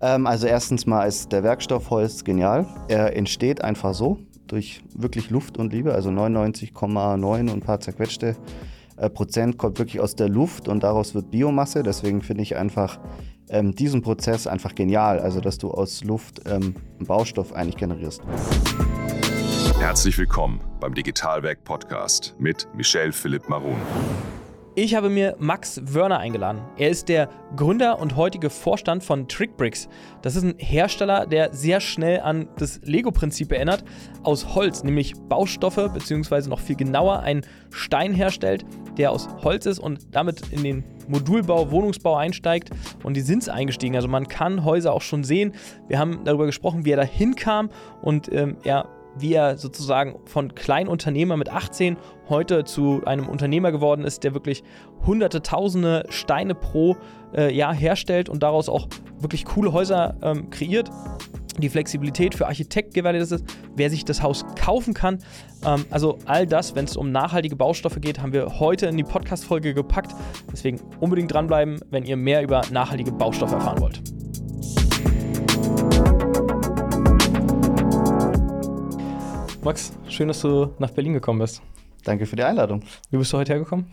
Ähm, also erstens mal ist der Werkstoff Holz genial. Er entsteht einfach so durch wirklich Luft und Liebe, also 99,9 und ein paar zerquetschte äh, Prozent kommt wirklich aus der Luft und daraus wird Biomasse. Deswegen finde ich einfach ähm, diesen Prozess einfach genial, also dass du aus Luft ähm, einen Baustoff eigentlich generierst. Herzlich willkommen beim Digitalwerk Podcast mit Michel Philipp Marun. Ich habe mir Max Wörner eingeladen. Er ist der Gründer und heutige Vorstand von Trickbricks. Das ist ein Hersteller, der sehr schnell an das Lego-Prinzip erinnert, aus Holz, nämlich Baustoffe, beziehungsweise noch viel genauer einen Stein herstellt, der aus Holz ist und damit in den Modulbau, Wohnungsbau einsteigt. Und die sind eingestiegen. Also man kann Häuser auch schon sehen. Wir haben darüber gesprochen, wie er da hinkam und ähm, er wie er sozusagen von Kleinunternehmer mit 18 heute zu einem Unternehmer geworden ist, der wirklich hunderte, tausende Steine pro äh, Jahr herstellt und daraus auch wirklich coole Häuser ähm, kreiert. Die Flexibilität für Architekten gewährleistet ist, wer sich das Haus kaufen kann. Ähm, also all das, wenn es um nachhaltige Baustoffe geht, haben wir heute in die Podcast-Folge gepackt. Deswegen unbedingt dranbleiben, wenn ihr mehr über nachhaltige Baustoffe erfahren wollt. Max, schön, dass du nach Berlin gekommen bist. Danke für die Einladung. Wie bist du heute hergekommen?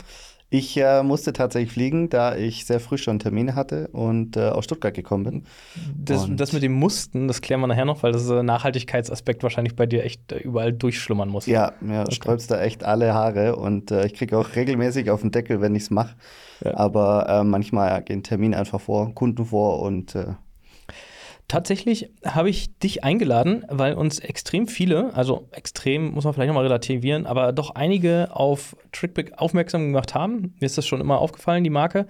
Ich äh, musste tatsächlich fliegen, da ich sehr früh schon Termine hatte und äh, aus Stuttgart gekommen bin. Das, das, mit dem Mussten, das klären wir nachher noch, weil das Nachhaltigkeitsaspekt wahrscheinlich bei dir echt äh, überall durchschlummern muss. Ja, mir okay. sträubst da echt alle Haare und äh, ich kriege auch regelmäßig auf den Deckel, wenn ich es mache. Ja. Aber äh, manchmal gehen Termine einfach vor, Kunden vor und Tatsächlich habe ich dich eingeladen, weil uns extrem viele, also extrem muss man vielleicht nochmal relativieren, aber doch einige auf Trickpick aufmerksam gemacht haben. Mir ist das schon immer aufgefallen, die Marke.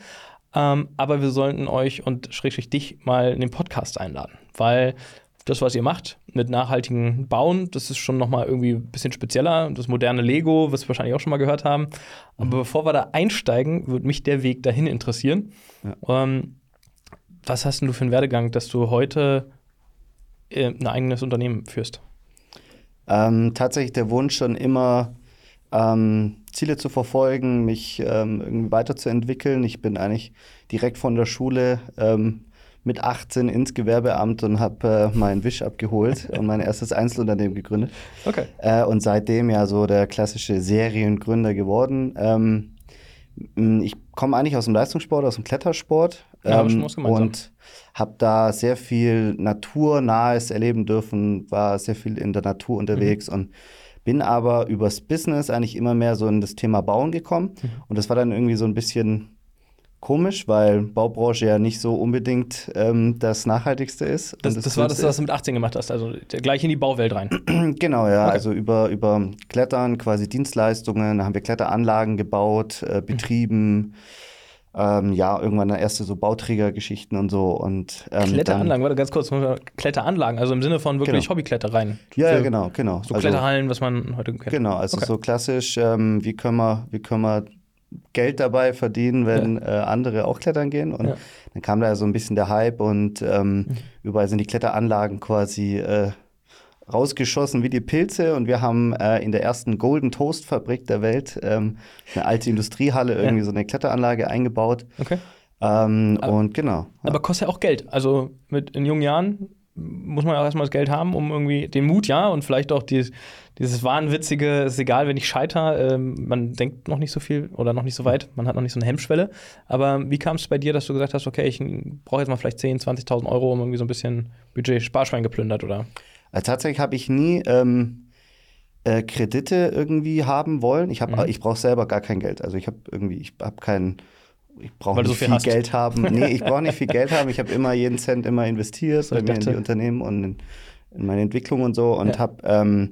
Ähm, aber wir sollten euch und schrägstrich dich mal in den Podcast einladen, weil das, was ihr macht mit nachhaltigen Bauen, das ist schon nochmal irgendwie ein bisschen spezieller. Das moderne Lego, was wir wahrscheinlich auch schon mal gehört haben. Aber mhm. bevor wir da einsteigen, würde mich der Weg dahin interessieren. Ja. Ähm, was hast du für einen Werdegang, dass du heute äh, ein eigenes Unternehmen führst? Ähm, tatsächlich der Wunsch schon immer, ähm, Ziele zu verfolgen, mich ähm, irgendwie weiterzuentwickeln. Ich bin eigentlich direkt von der Schule ähm, mit 18 ins Gewerbeamt und habe äh, meinen Wisch abgeholt und mein erstes Einzelunternehmen gegründet. Okay. Äh, und seitdem ja so der klassische Seriengründer geworden. Ähm, ich komme eigentlich aus dem Leistungssport, aus dem Klettersport ja, ähm, und habe da sehr viel naturnahes erleben dürfen, war sehr viel in der Natur unterwegs mhm. und bin aber übers Business eigentlich immer mehr so in das Thema Bauen gekommen mhm. und das war dann irgendwie so ein bisschen komisch, weil Baubranche ja nicht so unbedingt ähm, das Nachhaltigste ist. Das, das, das war das, was du mit 18 gemacht hast, also gleich in die Bauwelt rein. genau, ja, okay. also über, über Klettern, quasi Dienstleistungen, da haben wir Kletteranlagen gebaut, äh, betrieben. Mhm. Ähm, ja, irgendwann erste so Bauträgergeschichten und so. Und, ähm, Kletteranlagen, warte ganz kurz, Kletteranlagen, also im Sinne von wirklich genau. Hobbyklettereien. Ja, ja, genau, genau. So also, Kletterhallen, was man heute kennt. Genau, also okay. so klassisch, ähm, wie, können wir, wie können wir Geld dabei verdienen, wenn ja. äh, andere auch klettern gehen. Und ja. dann kam da so ein bisschen der Hype und ähm, mhm. überall sind die Kletteranlagen quasi äh, rausgeschossen wie die Pilze. Und wir haben äh, in der ersten Golden Toast Fabrik der Welt ähm, eine alte Industriehalle, irgendwie ja. so eine Kletteranlage eingebaut. Okay. Ähm, aber, und genau. Aber kostet ja auch Geld. Also mit in jungen Jahren muss man ja auch erstmal das Geld haben, um irgendwie den Mut, ja, und vielleicht auch die, dieses wahnwitzige, ist egal, wenn ich scheiter, ähm, man denkt noch nicht so viel oder noch nicht so weit, man hat noch nicht so eine Hemmschwelle. Aber wie kam es bei dir, dass du gesagt hast, okay, ich brauche jetzt mal vielleicht 10.000, 20.000 Euro, um irgendwie so ein bisschen Budget Sparschwein geplündert, oder? Also tatsächlich habe ich nie ähm, äh, Kredite irgendwie haben wollen. Ich, mhm. ich brauche selber gar kein Geld. Also ich habe irgendwie, ich habe keinen ich brauche nicht so viel, viel Geld haben. Nee, ich brauche nicht viel Geld haben. Ich habe immer jeden Cent immer investiert so, bei mir dachte. in die Unternehmen und in, in, meine Entwicklung und so und ja. habe ähm,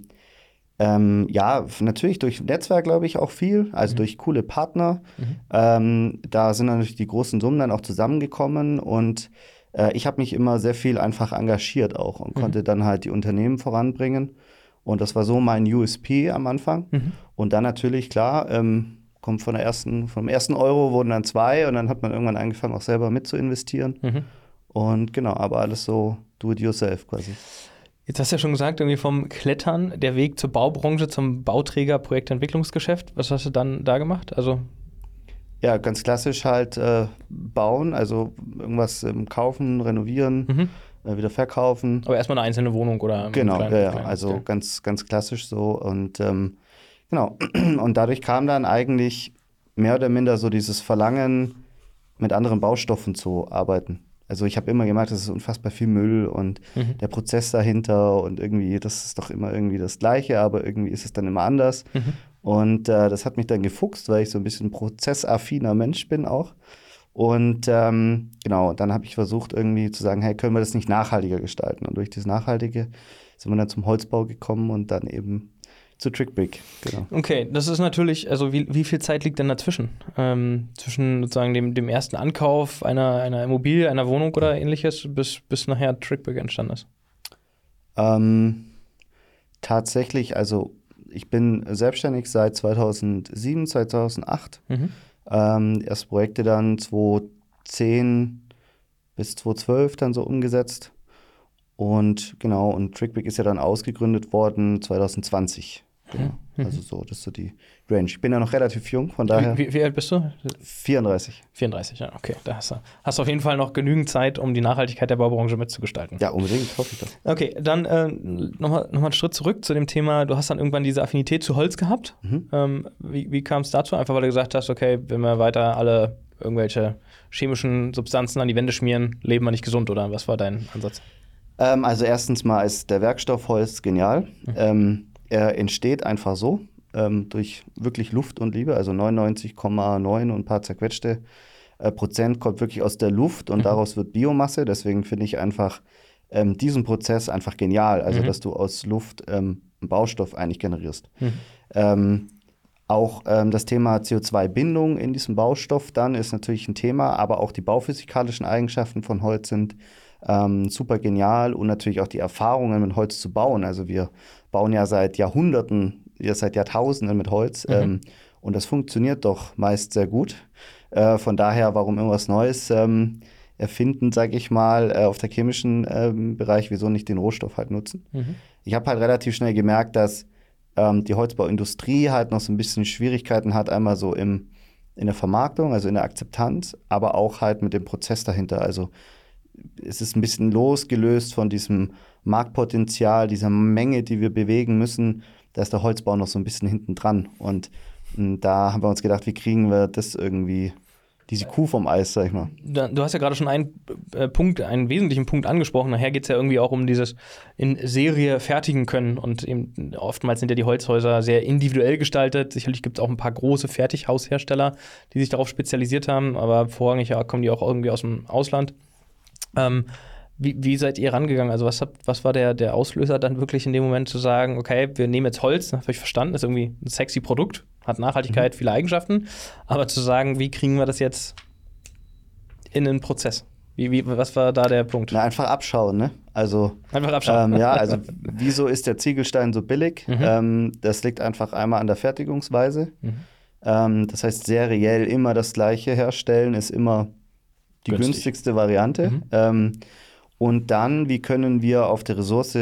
ähm, ja, natürlich durch Netzwerk, glaube ich, auch viel, also mhm. durch coole Partner. Mhm. Ähm, da sind natürlich die großen Summen dann auch zusammengekommen und äh, ich habe mich immer sehr viel einfach engagiert auch und mhm. konnte dann halt die Unternehmen voranbringen. Und das war so mein USP am Anfang. Mhm. Und dann natürlich, klar, ähm, kommt von der ersten, vom ersten Euro wurden dann zwei und dann hat man irgendwann angefangen, auch selber mit zu investieren. Mhm. Und genau, aber alles so do it yourself quasi. Jetzt hast du ja schon gesagt, irgendwie vom Klettern, der Weg zur Baubranche, zum Bauträger, Projektentwicklungsgeschäft. Was hast du dann da gemacht? Also ja, ganz klassisch halt äh, bauen, also irgendwas ähm, kaufen, renovieren, mhm. äh, wieder verkaufen. Aber erstmal eine einzelne Wohnung oder? Genau, kleinen, ja, kleinen also ganz, ganz klassisch so. Und ähm, genau, und dadurch kam dann eigentlich mehr oder minder so dieses Verlangen, mit anderen Baustoffen zu arbeiten. Also ich habe immer gemerkt, das ist unfassbar viel Müll und mhm. der Prozess dahinter und irgendwie, das ist doch immer irgendwie das Gleiche, aber irgendwie ist es dann immer anders. Mhm. Und äh, das hat mich dann gefuchst, weil ich so ein bisschen prozessaffiner Mensch bin auch. Und ähm, genau, dann habe ich versucht irgendwie zu sagen, hey, können wir das nicht nachhaltiger gestalten? Und durch das Nachhaltige sind wir dann zum Holzbau gekommen und dann eben zu TrickBrick. Genau. Okay, das ist natürlich, also wie, wie viel Zeit liegt denn dazwischen? Ähm, zwischen sozusagen dem, dem ersten Ankauf einer, einer Immobilie, einer Wohnung oder ähnliches, bis, bis nachher TrickBrick entstanden ist? Ähm, tatsächlich, also ich bin selbstständig seit 2007, 2008. Mhm. Ähm, erste Projekte dann 2010 bis 2012 dann so umgesetzt. Und genau, und TrickBig ist ja dann ausgegründet worden 2020. Genau. Mhm. Also so, das ist so die Range. Ich bin ja noch relativ jung, von daher. Wie, wie, alt bist du? 34. 34, ja, okay. Da hast du, hast du auf jeden Fall noch genügend Zeit, um die Nachhaltigkeit der Baubranche mitzugestalten. Ja, unbedingt, hoffe ich das. Okay, dann äh, nochmal noch mal einen Schritt zurück zu dem Thema, du hast dann irgendwann diese Affinität zu Holz gehabt. Mhm. Ähm, wie wie kam es dazu? Einfach weil du gesagt hast, okay, wenn wir weiter alle irgendwelche chemischen Substanzen an die Wände schmieren, leben wir nicht gesund, oder was war dein Ansatz? Ähm, also erstens mal ist der Werkstoff Holz genial. Mhm. Ähm, er entsteht einfach so, ähm, durch wirklich Luft und Liebe, also 99,9 und ein paar zerquetschte äh, Prozent kommt wirklich aus der Luft und mhm. daraus wird Biomasse. Deswegen finde ich einfach ähm, diesen Prozess einfach genial, also mhm. dass du aus Luft ähm, einen Baustoff eigentlich generierst. Mhm. Ähm, auch ähm, das Thema CO2-Bindung in diesem Baustoff dann ist natürlich ein Thema, aber auch die bauphysikalischen Eigenschaften von Holz sind ähm, super genial und natürlich auch die Erfahrungen mit Holz zu bauen. Also wir bauen ja seit Jahrhunderten, ja seit Jahrtausenden mit Holz mhm. ähm, und das funktioniert doch meist sehr gut. Äh, von daher, warum irgendwas Neues ähm, erfinden, sage ich mal, äh, auf der chemischen ähm, Bereich, wieso nicht den Rohstoff halt nutzen? Mhm. Ich habe halt relativ schnell gemerkt, dass ähm, die Holzbauindustrie halt noch so ein bisschen Schwierigkeiten hat, einmal so im in der Vermarktung, also in der Akzeptanz, aber auch halt mit dem Prozess dahinter. Also es ist ein bisschen losgelöst von diesem Marktpotenzial, dieser Menge, die wir bewegen müssen. Da ist der Holzbau noch so ein bisschen hinten dran. Und hm, da haben wir uns gedacht, wie kriegen wir das irgendwie, diese Kuh vom Eis, sag ich mal. Du hast ja gerade schon einen äh, Punkt, einen wesentlichen Punkt angesprochen. Nachher geht es ja irgendwie auch um dieses in Serie fertigen können. Und eben, oftmals sind ja die Holzhäuser sehr individuell gestaltet. Sicherlich gibt es auch ein paar große Fertighaushersteller, die sich darauf spezialisiert haben, aber vorrangig ja, kommen die auch irgendwie aus dem Ausland. Ähm, wie, wie, seid ihr rangegangen? Also, was, habt, was war der, der Auslöser dann wirklich in dem Moment zu sagen, okay, wir nehmen jetzt Holz, habe ich verstanden, ist irgendwie ein sexy Produkt, hat Nachhaltigkeit, mhm. viele Eigenschaften, aber zu sagen, wie kriegen wir das jetzt in einen Prozess? Wie, wie, was war da der Punkt? Na, einfach abschauen, ne? Also, einfach abschauen. Ähm, ja, also wieso ist der Ziegelstein so billig? Mhm. Ähm, das liegt einfach einmal an der Fertigungsweise. Mhm. Ähm, das heißt, seriell immer das Gleiche herstellen ist immer die Günstig. günstigste Variante. Mhm. Und dann, wie können wir auf der Ressource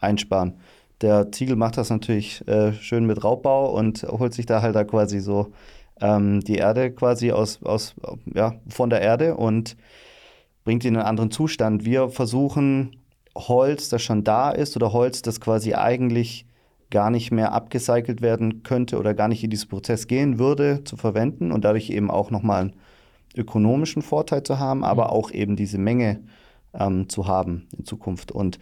einsparen? Der Ziegel macht das natürlich äh, schön mit Raubbau und holt sich da halt da quasi so ähm, die Erde quasi aus, aus, ja, von der Erde und bringt ihn in einen anderen Zustand. Wir versuchen Holz, das schon da ist oder Holz, das quasi eigentlich gar nicht mehr abgecycelt werden könnte oder gar nicht in diesen Prozess gehen würde, zu verwenden und dadurch eben auch nochmal einen ökonomischen Vorteil zu haben, aber mhm. auch eben diese Menge ähm, zu haben in Zukunft. Und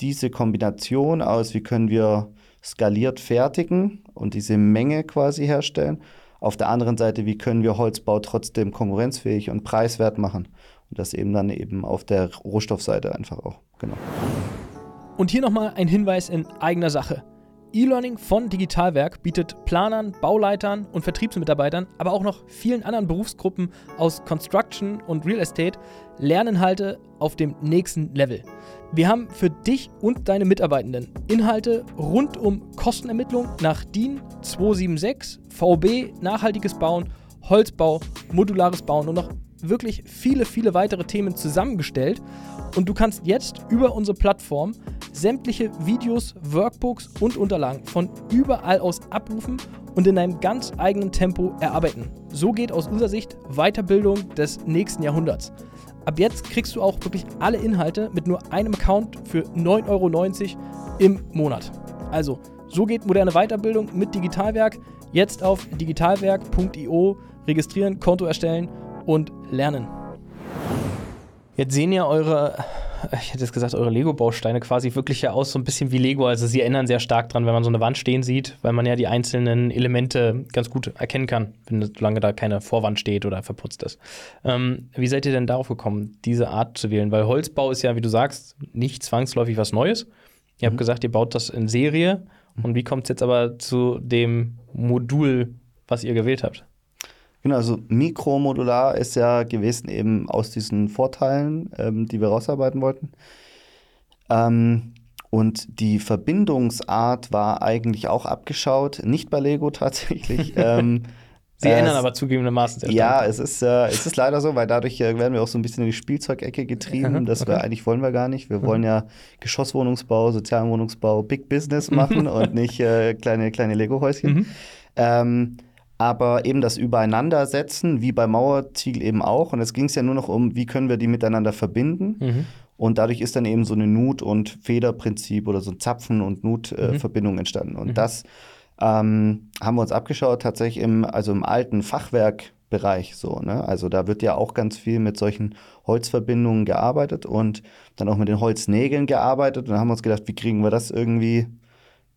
diese Kombination aus, wie können wir skaliert fertigen und diese Menge quasi herstellen, auf der anderen Seite, wie können wir Holzbau trotzdem konkurrenzfähig und preiswert machen. Und das eben dann eben auf der Rohstoffseite einfach auch. Genau. Und hier nochmal ein Hinweis in eigener Sache. E-Learning von Digitalwerk bietet Planern, Bauleitern und Vertriebsmitarbeitern, aber auch noch vielen anderen Berufsgruppen aus Construction und Real Estate Lerninhalte auf dem nächsten Level. Wir haben für dich und deine Mitarbeitenden Inhalte rund um Kostenermittlung nach DIN 276, VB, nachhaltiges Bauen, Holzbau, modulares Bauen und noch wirklich viele, viele weitere Themen zusammengestellt. Und du kannst jetzt über unsere Plattform sämtliche Videos, Workbooks und Unterlagen von überall aus abrufen und in einem ganz eigenen Tempo erarbeiten. So geht aus unserer Sicht Weiterbildung des nächsten Jahrhunderts. ab jetzt kriegst du auch wirklich alle Inhalte mit nur einem Account für 9,90 Euro im Monat. Also, so geht moderne Weiterbildung mit Digitalwerk. Jetzt auf digitalwerk.io registrieren, Konto erstellen und lernen. Jetzt sehen ja eure ich hätte jetzt gesagt, eure Lego-Bausteine quasi wirklich ja aus so ein bisschen wie Lego. Also sie erinnern sehr stark dran, wenn man so eine Wand stehen sieht, weil man ja die einzelnen Elemente ganz gut erkennen kann, wenn solange da keine Vorwand steht oder verputzt ist. Ähm, wie seid ihr denn darauf gekommen, diese Art zu wählen? Weil Holzbau ist ja, wie du sagst, nicht zwangsläufig was Neues. Ihr mhm. habt gesagt, ihr baut das in Serie. Und wie kommt es jetzt aber zu dem Modul, was ihr gewählt habt? Genau, also mikromodular ist ja gewesen eben aus diesen Vorteilen, ähm, die wir rausarbeiten wollten. Ähm, und die Verbindungsart war eigentlich auch abgeschaut, nicht bei Lego tatsächlich. ähm, Sie äh, ändern aber zugegebenermaßen sehr Ja, es ist, äh, es ist leider so, weil dadurch äh, werden wir auch so ein bisschen in die Spielzeugecke getrieben. das okay. wir eigentlich wollen wir gar nicht. Wir wollen ja Geschosswohnungsbau, sozialen Wohnungsbau, Big Business machen und nicht äh, kleine, kleine Lego-Häuschen. Mhm. Ähm, aber eben das Übereinandersetzen, wie bei Mauerziegel eben auch. Und es ging es ja nur noch um, wie können wir die miteinander verbinden. Mhm. Und dadurch ist dann eben so eine Nut- und Federprinzip oder so ein Zapfen- und Nut-Verbindung äh, mhm. entstanden. Und mhm. das ähm, haben wir uns abgeschaut, tatsächlich im, also im alten Fachwerkbereich so. Ne? Also da wird ja auch ganz viel mit solchen Holzverbindungen gearbeitet und dann auch mit den Holznägeln gearbeitet. Und dann haben wir uns gedacht, wie kriegen wir das irgendwie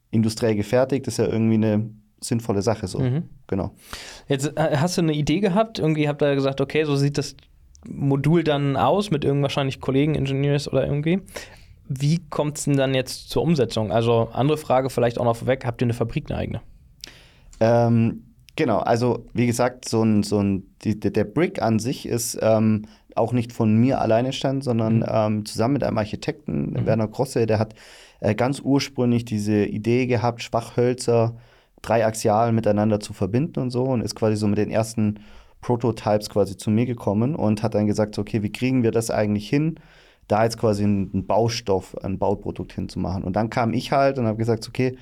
industriell gefertigt? Das ist ja irgendwie eine sinnvolle Sache so. Mhm. Genau. Jetzt äh, hast du eine Idee gehabt, irgendwie habt ihr gesagt, okay, so sieht das Modul dann aus mit irgend wahrscheinlich Kollegen, Ingenieurs oder irgendwie. Wie kommt es denn dann jetzt zur Umsetzung? Also andere Frage vielleicht auch noch vorweg, habt ihr eine Fabrik eine eigene? Ähm, genau, also wie gesagt, so ein, so ein, die, der Brick an sich ist ähm, auch nicht von mir alleine stand, sondern mhm. ähm, zusammen mit einem Architekten, mhm. Werner Grosse, der hat äh, ganz ursprünglich diese Idee gehabt, Schwachhölzer dreiaxial miteinander zu verbinden und so und ist quasi so mit den ersten Prototypes quasi zu mir gekommen und hat dann gesagt, okay, wie kriegen wir das eigentlich hin, da jetzt quasi einen Baustoff, ein Bauprodukt hinzumachen. Und dann kam ich halt und habe gesagt, okay,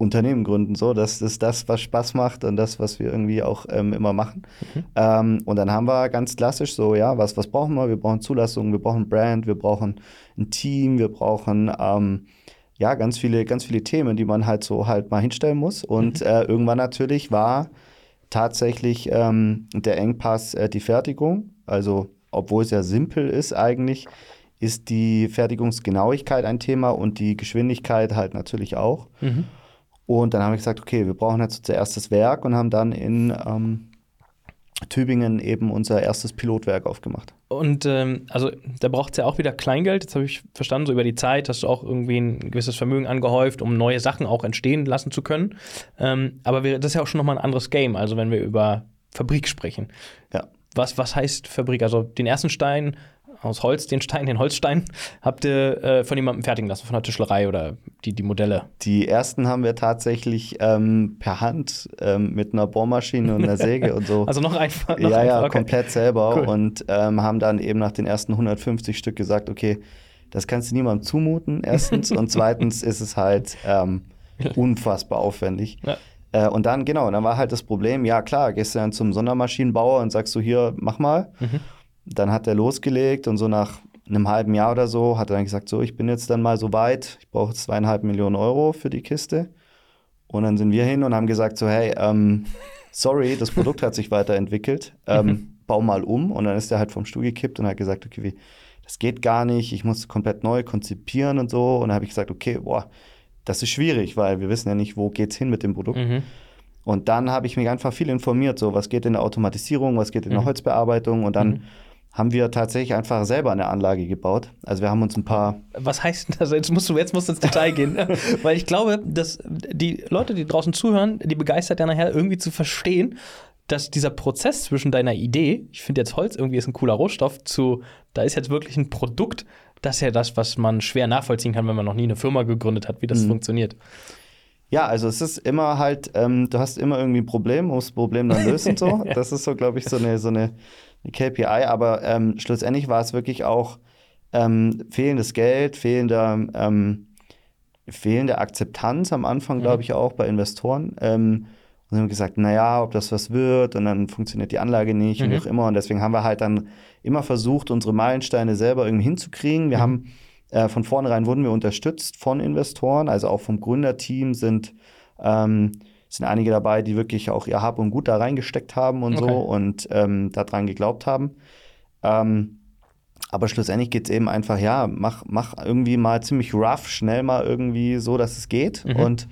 Unternehmen gründen, so, das ist das, was Spaß macht und das, was wir irgendwie auch ähm, immer machen. Mhm. Ähm, und dann haben wir ganz klassisch so, ja, was, was brauchen wir? Wir brauchen Zulassung, wir brauchen Brand, wir brauchen ein Team, wir brauchen ähm, ja, ganz viele, ganz viele Themen, die man halt so halt mal hinstellen muss. Und mhm. äh, irgendwann natürlich war tatsächlich ähm, der Engpass äh, die Fertigung. Also, obwohl es ja simpel ist eigentlich, ist die Fertigungsgenauigkeit ein Thema und die Geschwindigkeit halt natürlich auch. Mhm. Und dann haben wir gesagt, okay, wir brauchen jetzt zuerst das Werk und haben dann in ähm, Tübingen eben unser erstes Pilotwerk aufgemacht. Und ähm, also da braucht es ja auch wieder Kleingeld. Jetzt habe ich verstanden, so über die Zeit hast du auch irgendwie ein gewisses Vermögen angehäuft, um neue Sachen auch entstehen lassen zu können. Ähm, aber wir, das ist ja auch schon nochmal ein anderes Game, also wenn wir über Fabrik sprechen. Ja. Was, was heißt Fabrik? Also den ersten Stein aus Holz, den Stein, den Holzstein, habt ihr äh, von jemandem fertigen lassen, von der Tischlerei oder die, die Modelle? Die ersten haben wir tatsächlich ähm, per Hand ähm, mit einer Bohrmaschine und einer Säge und so. Also noch einfach? Noch ja, einfach. ja, okay. komplett selber cool. und ähm, haben dann eben nach den ersten 150 Stück gesagt, okay, das kannst du niemandem zumuten, erstens. und zweitens ist es halt ähm, unfassbar aufwendig. Ja. Äh, und dann, genau, dann war halt das Problem, ja klar, gehst du dann zum Sondermaschinenbauer und sagst du, hier, mach mal. Mhm. Dann hat er losgelegt und so nach einem halben Jahr oder so hat er dann gesagt, so, ich bin jetzt dann mal so weit, ich brauche zweieinhalb Millionen Euro für die Kiste. Und dann sind wir hin und haben gesagt, so, hey, ähm, sorry, das Produkt hat sich weiterentwickelt, ähm, mhm. bau mal um. Und dann ist er halt vom Stuhl gekippt und hat gesagt, okay, wie, das geht gar nicht, ich muss komplett neu konzipieren und so. Und dann habe ich gesagt, okay, boah, das ist schwierig, weil wir wissen ja nicht, wo geht's hin mit dem Produkt. Mhm. Und dann habe ich mich einfach viel informiert, so was geht in der Automatisierung, was geht in der mhm. Holzbearbeitung und dann mhm haben wir tatsächlich einfach selber eine Anlage gebaut. Also wir haben uns ein paar. Was heißt denn das? Jetzt musst du, jetzt musst du ins Detail gehen. Weil ich glaube, dass die Leute, die draußen zuhören, die begeistert ja nachher irgendwie zu verstehen, dass dieser Prozess zwischen deiner Idee, ich finde jetzt Holz irgendwie ist ein cooler Rohstoff, zu, da ist jetzt wirklich ein Produkt, das ist ja das, was man schwer nachvollziehen kann, wenn man noch nie eine Firma gegründet hat, wie das mhm. funktioniert. Ja, also es ist immer halt, ähm, du hast immer irgendwie ein Problem, musst das Problem dann lösen so. Das ist so, glaube ich, so eine, so eine eine KPI, aber ähm, schlussendlich war es wirklich auch ähm, fehlendes Geld, fehlende, ähm, fehlende Akzeptanz am Anfang, mhm. glaube ich, auch bei Investoren. Ähm, Und haben gesagt, naja, ob das was wird und dann funktioniert die Anlage nicht mhm. und wie auch immer. Und deswegen haben wir halt dann immer versucht, unsere Meilensteine selber irgendwie hinzukriegen. Wir mhm. haben äh, von vornherein wurden wir unterstützt von Investoren, also auch vom Gründerteam sind, ähm, sind einige dabei, die wirklich auch ihr Hab und Gut da reingesteckt haben und okay. so und ähm, daran geglaubt haben. Ähm, aber schlussendlich geht es eben einfach, ja, mach, mach irgendwie mal ziemlich rough, schnell mal irgendwie so, dass es geht. Mhm. Und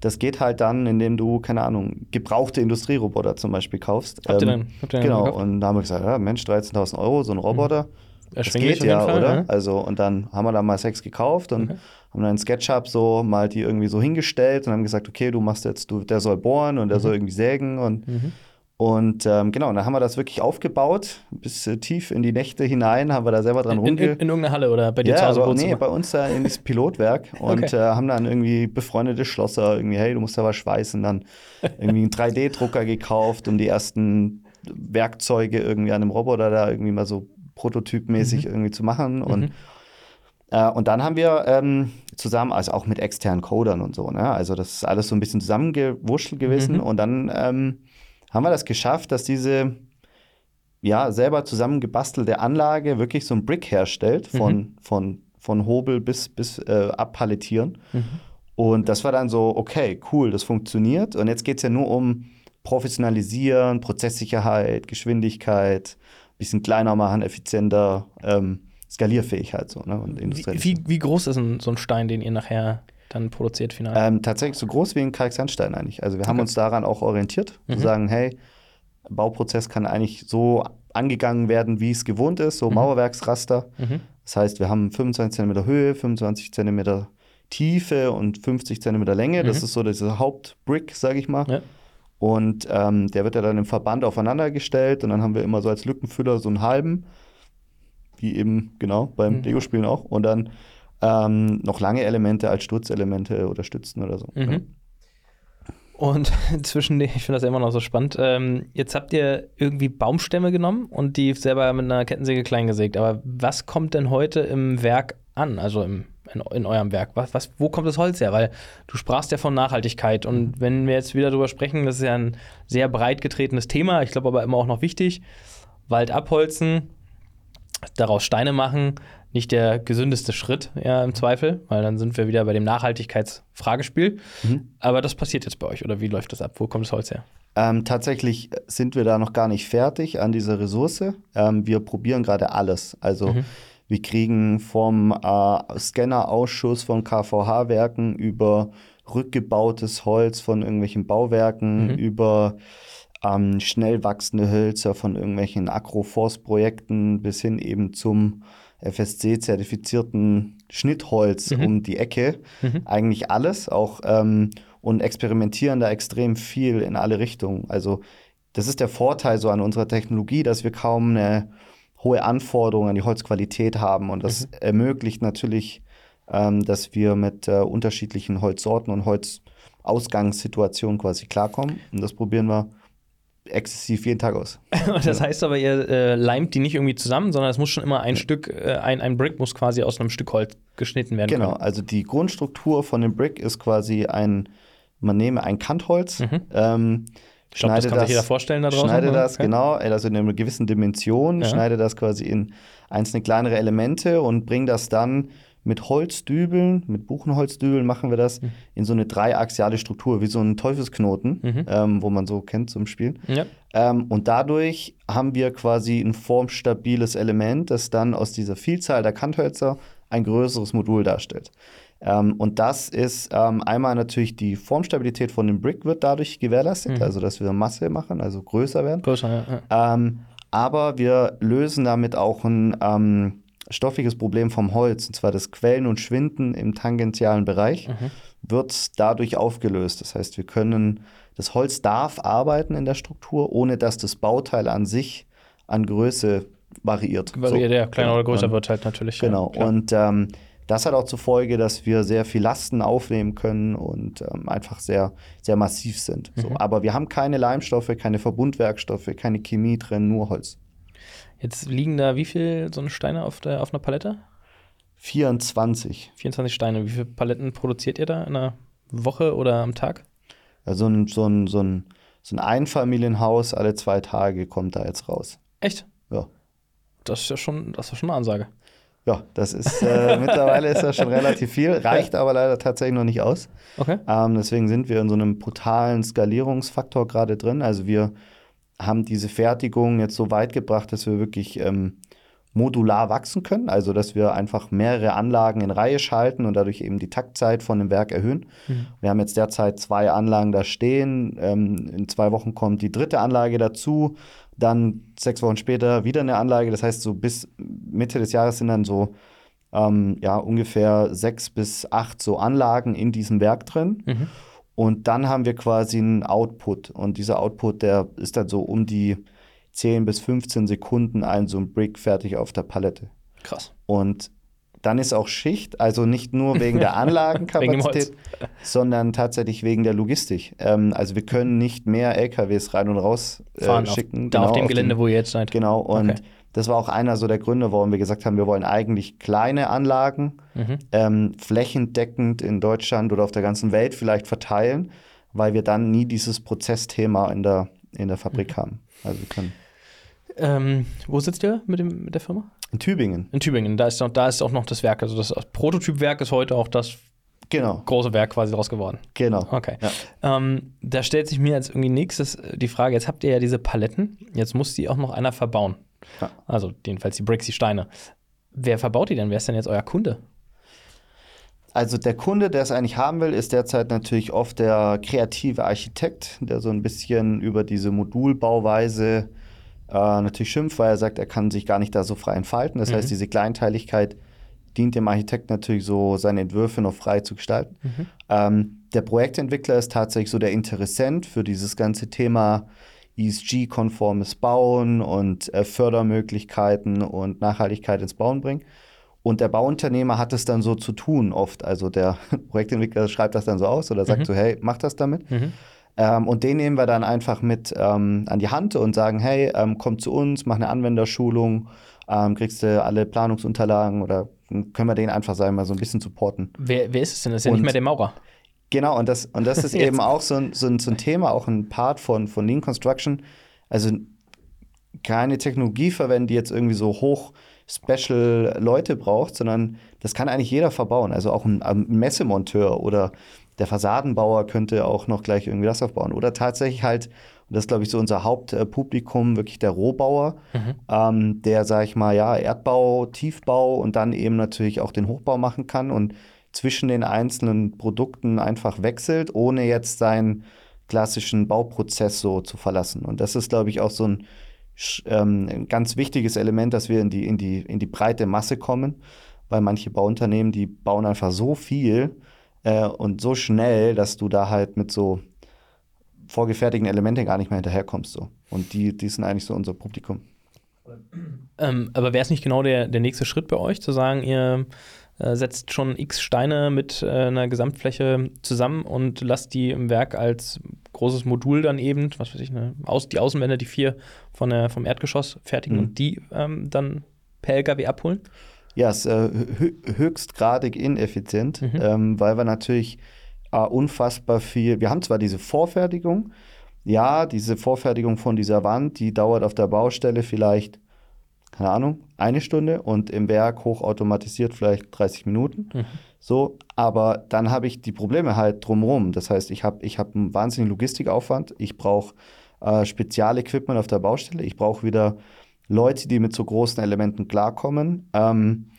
das geht halt dann, indem du, keine Ahnung, gebrauchte Industrieroboter zum Beispiel kaufst. Habt ähm, ihr denn, habt ihr genau, und da haben wir gesagt, ja, Mensch, 13.000 Euro, so ein Roboter. Mhm. Das geht ja, Fall, oder? Ja. Also, und dann haben wir da mal sechs gekauft und okay. Haben dann SketchUp so mal die irgendwie so hingestellt und haben gesagt, okay, du machst jetzt, du, der soll bohren und der mhm. soll irgendwie sägen und mhm. Und ähm, genau, dann haben wir das wirklich aufgebaut, bis äh, tief in die Nächte hinein, haben wir da selber dran in, rumge... In, in, irgendeiner Halle oder bei dir ja, zu Hause? Aber, nee, bei uns da in das Pilotwerk und okay. äh, haben dann irgendwie befreundete Schlosser irgendwie, hey, du musst da was schweißen, dann irgendwie einen 3D-Drucker gekauft, um die ersten Werkzeuge irgendwie an einem Roboter da irgendwie mal so prototypmäßig mhm. irgendwie zu machen und mhm. Äh, und dann haben wir ähm, zusammen, also auch mit externen Codern und so, ne? Also das ist alles so ein bisschen zusammengewurschtelt gewesen. Mhm. Und dann ähm, haben wir das geschafft, dass diese ja, selber zusammengebastelte Anlage wirklich so ein Brick herstellt, von, mhm. von, von Hobel bis, bis äh, abpalettieren. Mhm. Und das war dann so, okay, cool, das funktioniert. Und jetzt geht es ja nur um Professionalisieren, Prozesssicherheit, Geschwindigkeit, bisschen kleiner machen, effizienter, ähm, Skalierfähigkeit so, ne? Und wie, wie, wie, groß ist ein, so ein Stein, den ihr nachher dann produziert final? Ähm, tatsächlich so groß wie ein Kalksandstein eigentlich. Also wir haben uns daran auch orientiert, mhm. zu sagen, hey, Bauprozess kann eigentlich so angegangen werden, wie es gewohnt ist, so mhm. Mauerwerksraster. Mhm. Das heißt, wir haben 25 cm Höhe, 25 cm Tiefe und 50 cm Länge. Das mhm. ist so dieser Hauptbrick, sage ich mal. Ja. Und ähm, der wird ja dann im Verband aufeinander gestellt und dann haben wir immer so als Lückenfüller so einen halben, wie eben genau beim mhm. Lego-Spielen auch. Und dann ähm, noch lange Elemente als Sturzelemente oder Stützen oder so. Mhm. Ja. Und zwischen ich finde das immer noch so spannend. Ähm, jetzt habt ihr irgendwie Baumstämme genommen und die selber mit einer Kettensäge klein gesägt. Aber was kommt denn heute im Werk an? Also im, in, in, eurem Werk? Was, was, wo kommt das Holz her? Weil du sprachst ja von Nachhaltigkeit. Und mhm. wenn wir jetzt wieder drüber sprechen, das ist ja ein sehr breit getretenes Thema, ich glaube aber immer auch noch wichtig. Wald abholzen, daraus Steine machen, nicht der gesündeste Schritt, ja, im Zweifel, weil dann sind wir wieder bei dem Nachhaltigkeitsfragespiel. Mhm. Aber das passiert jetzt bei euch, oder wie läuft das ab? Wo kommt das Holz her? Ähm, tatsächlich sind wir da noch gar nicht fertig an dieser Ressource. Ähm, wir probieren gerade alles. Also mhm. wir kriegen vom äh, Scannerausschuss von KVH-Werken über rückgebautes Holz von irgendwelchen Bauwerken, mhm. über ähm, schnell wachsende Hölzer von irgendwelchen Agroforce-Projekten bis hin eben zum FSC-zertifizierten Schnittholz mhm. um die Ecke. Mhm. Eigentlich alles, auch ähm, und experimentieren da extrem viel in alle Richtungen. Also das ist der Vorteil so an unserer Technologie, dass wir kaum eine hohe Anforderung an die Holzqualität haben und das mhm. ermöglicht natürlich, ähm, dass wir mit äh, unterschiedlichen Holzsorten und Holzausgangssituationen quasi klarkommen. Und das probieren wir exzessiv jeden Tag aus. das heißt aber, ihr äh, leimt die nicht irgendwie zusammen, sondern es muss schon immer ein ja. Stück, äh, ein, ein Brick muss quasi aus einem Stück Holz geschnitten werden. Genau, können. also die Grundstruktur von dem Brick ist quasi ein, man nehme ein Kantholz, mhm. ähm, ich glaube, das kann das, sich jeder vorstellen da draußen. Schneide das, okay. genau, also in einer gewissen Dimension, ja. schneide das quasi in einzelne kleinere Elemente und bringe das dann mit Holzdübeln, mit Buchenholzdübeln machen wir das mhm. in so eine dreiaxiale Struktur, wie so ein Teufelsknoten, mhm. ähm, wo man so kennt zum Spiel. Ja. Ähm, und dadurch haben wir quasi ein formstabiles Element, das dann aus dieser Vielzahl der Kanthölzer ein größeres Modul darstellt. Ähm, und das ist ähm, einmal natürlich die Formstabilität von dem Brick wird dadurch gewährleistet, mhm. also dass wir Masse machen, also größer werden. Größer, ja. Ähm, aber wir lösen damit auch ein stoffliches Problem vom Holz, und zwar das Quellen und Schwinden im tangentialen Bereich, mhm. wird dadurch aufgelöst. Das heißt, wir können, das Holz darf arbeiten in der Struktur, ohne dass das Bauteil an sich an Größe variiert. Variiert, so. ja, kleiner oder größer wird halt natürlich. Genau. Ja, und ähm, das hat auch zur Folge, dass wir sehr viel Lasten aufnehmen können und ähm, einfach sehr, sehr massiv sind. Mhm. So. Aber wir haben keine Leimstoffe, keine Verbundwerkstoffe, keine Chemie drin, nur Holz. Jetzt liegen da wie viele so eine Steine auf, der, auf einer Palette? 24. 24 Steine. Wie viele Paletten produziert ihr da in einer Woche oder am Tag? Also so ein, so ein, so ein so ein Einfamilienhaus alle zwei Tage kommt da jetzt raus. Echt? Ja. Das ist ja schon, das ist schon eine Ansage. Ja, das ist äh, mittlerweile ist das schon relativ viel, reicht aber leider tatsächlich noch nicht aus. Okay. Ähm, deswegen sind wir in so einem brutalen Skalierungsfaktor gerade drin. Also wir haben diese Fertigung jetzt so weit gebracht, dass wir wirklich ähm, modular wachsen können, also dass wir einfach mehrere Anlagen in Reihe schalten und dadurch eben die Taktzeit von dem Werk erhöhen. Mhm. Wir haben jetzt derzeit zwei Anlagen da stehen. Ähm, in zwei Wochen kommt die dritte Anlage dazu, dann sechs Wochen später wieder eine Anlage. Das heißt, so bis Mitte des Jahres sind dann so ähm, ja, ungefähr sechs bis acht so Anlagen in diesem Werk drin. Mhm. Und dann haben wir quasi einen Output. Und dieser Output, der ist dann so um die 10 bis 15 Sekunden ein so ein Brick fertig auf der Palette. Krass. Und dann ist auch Schicht, also nicht nur wegen der Anlagenkapazität, sondern tatsächlich wegen der Logistik. Ähm, also wir können nicht mehr LKWs rein und raus äh, schicken. Auf, da genau, auf dem Gelände, auf wo ihr jetzt seid. Genau, und okay. Das war auch einer so der Gründe, warum wir gesagt haben, wir wollen eigentlich kleine Anlagen mhm. ähm, flächendeckend in Deutschland oder auf der ganzen Welt vielleicht verteilen, weil wir dann nie dieses Prozessthema in der, in der Fabrik mhm. haben. Also wir können ähm, wo sitzt ihr mit, dem, mit der Firma? In Tübingen. In Tübingen. Da ist, noch, da ist auch noch das Werk. Also das Prototypwerk ist heute auch das genau. große Werk quasi daraus geworden. Genau. Okay. Ja. Ähm, da stellt sich mir jetzt irgendwie nächstes die Frage: Jetzt habt ihr ja diese Paletten. Jetzt muss die auch noch einer verbauen. Ja. Also, jedenfalls die Bricks, die Steine. Wer verbaut die denn? Wer ist denn jetzt euer Kunde? Also der Kunde, der es eigentlich haben will, ist derzeit natürlich oft der kreative Architekt, der so ein bisschen über diese Modulbauweise äh, natürlich schimpft, weil er sagt, er kann sich gar nicht da so frei entfalten. Das mhm. heißt, diese Kleinteiligkeit dient dem Architekt natürlich so, seine Entwürfe noch frei zu gestalten. Mhm. Ähm, der Projektentwickler ist tatsächlich so der Interessent für dieses ganze Thema ESG-konformes Bauen und äh, Fördermöglichkeiten und Nachhaltigkeit ins Bauen bringen. Und der Bauunternehmer hat es dann so zu tun oft. Also der Projektentwickler schreibt das dann so aus oder sagt mhm. so, hey, mach das damit. Mhm. Ähm, und den nehmen wir dann einfach mit ähm, an die Hand und sagen, hey, ähm, komm zu uns, mach eine Anwenderschulung, ähm, kriegst du alle Planungsunterlagen oder können wir den einfach, sagen wir mal, so ein bisschen supporten. Wer, wer ist es denn? Das ist ja und, nicht mehr der Maurer. Genau, und das, und das ist eben auch so ein, so, ein, so ein Thema, auch ein Part von, von Lean Construction. Also keine Technologie verwenden, die jetzt irgendwie so hoch Special Leute braucht, sondern das kann eigentlich jeder verbauen. Also auch ein, ein Messemonteur oder der Fassadenbauer könnte auch noch gleich irgendwie das aufbauen. Oder tatsächlich halt, und das ist, glaube ich, so unser Hauptpublikum, wirklich der Rohbauer, mhm. ähm, der, sage ich mal, ja, Erdbau, Tiefbau und dann eben natürlich auch den Hochbau machen kann und zwischen den einzelnen Produkten einfach wechselt, ohne jetzt seinen klassischen Bauprozess so zu verlassen. Und das ist, glaube ich, auch so ein, ähm, ein ganz wichtiges Element, dass wir in die, in, die, in die breite Masse kommen, weil manche Bauunternehmen, die bauen einfach so viel, äh, und so schnell, dass du da halt mit so vorgefertigten Elementen gar nicht mehr hinterherkommst. So. Und die, die sind eigentlich so unser Publikum. Ähm, aber wäre es nicht genau der, der nächste Schritt bei euch, zu sagen, ihr äh, setzt schon x Steine mit äh, einer Gesamtfläche zusammen und lasst die im Werk als großes Modul dann eben, was weiß ich, ne, aus, die Außenwände, die vier von der, vom Erdgeschoss fertigen mhm. und die ähm, dann per LKW abholen? Ja, es ist äh, höchstgradig ineffizient, mhm. ähm, weil wir natürlich äh, unfassbar viel, wir haben zwar diese Vorfertigung, ja, diese Vorfertigung von dieser Wand, die dauert auf der Baustelle vielleicht, keine Ahnung, eine Stunde und im Werk hochautomatisiert vielleicht 30 Minuten. Mhm. So, aber dann habe ich die Probleme halt drumherum. Das heißt, ich habe ich hab einen wahnsinnigen Logistikaufwand, ich brauche äh, Spezialequipment auf der Baustelle, ich brauche wieder Leute, die mit so großen Elementen klarkommen. Ähm,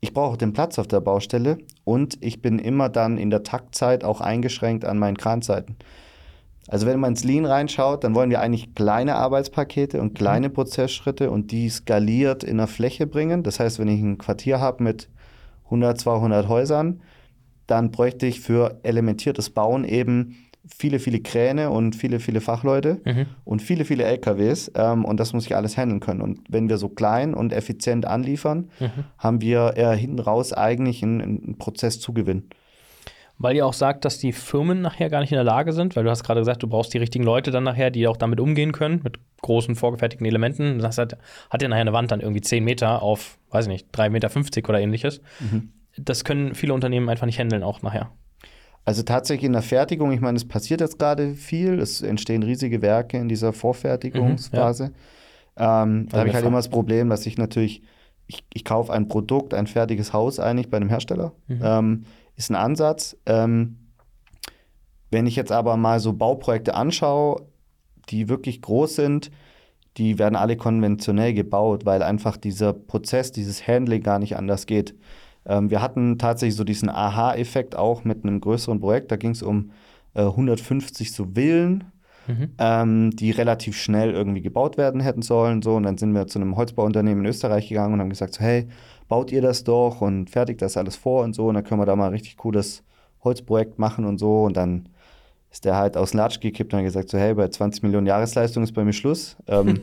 ich brauche den Platz auf der Baustelle und ich bin immer dann in der Taktzeit auch eingeschränkt an meinen Kranzeiten. Also wenn man ins Lean reinschaut, dann wollen wir eigentlich kleine Arbeitspakete und kleine mhm. Prozessschritte und die skaliert in der Fläche bringen. Das heißt, wenn ich ein Quartier habe mit 100, 200 Häusern, dann bräuchte ich für elementiertes Bauen eben viele, viele Kräne und viele, viele Fachleute mhm. und viele, viele LKWs. Ähm, und das muss ich alles handeln können. Und wenn wir so klein und effizient anliefern, mhm. haben wir äh, hinten raus eigentlich einen, einen Prozess Zugewinn. Weil ihr auch sagt, dass die Firmen nachher gar nicht in der Lage sind, weil du hast gerade gesagt, du brauchst die richtigen Leute dann nachher, die auch damit umgehen können, mit großen vorgefertigten Elementen. Das hat, hat ja nachher eine Wand dann irgendwie 10 Meter auf, weiß ich nicht, 3,50 Meter oder ähnliches. Mhm. Das können viele Unternehmen einfach nicht handeln, auch nachher. Also tatsächlich in der Fertigung, ich meine, es passiert jetzt gerade viel, es entstehen riesige Werke in dieser Vorfertigungsphase. Mhm, ja. ähm, da habe ich halt immer das Problem, dass ich natürlich, ich, ich kaufe ein Produkt, ein fertiges Haus eigentlich bei einem Hersteller, mhm. ähm, ist ein Ansatz. Ähm, wenn ich jetzt aber mal so Bauprojekte anschaue, die wirklich groß sind, die werden alle konventionell gebaut, weil einfach dieser Prozess, dieses Handling gar nicht anders geht. Ähm, wir hatten tatsächlich so diesen Aha-Effekt auch mit einem größeren Projekt. Da ging es um äh, 150 so Villen, mhm. ähm, die relativ schnell irgendwie gebaut werden hätten sollen. So. Und dann sind wir zu einem Holzbauunternehmen in Österreich gegangen und haben gesagt, so, hey, baut ihr das doch und fertigt das alles vor und so. Und dann können wir da mal ein richtig cooles Holzprojekt machen und so. Und dann ist der halt aus Latsch gekippt und hat gesagt, so hey, bei 20 Millionen Jahresleistung ist bei mir Schluss. Ähm,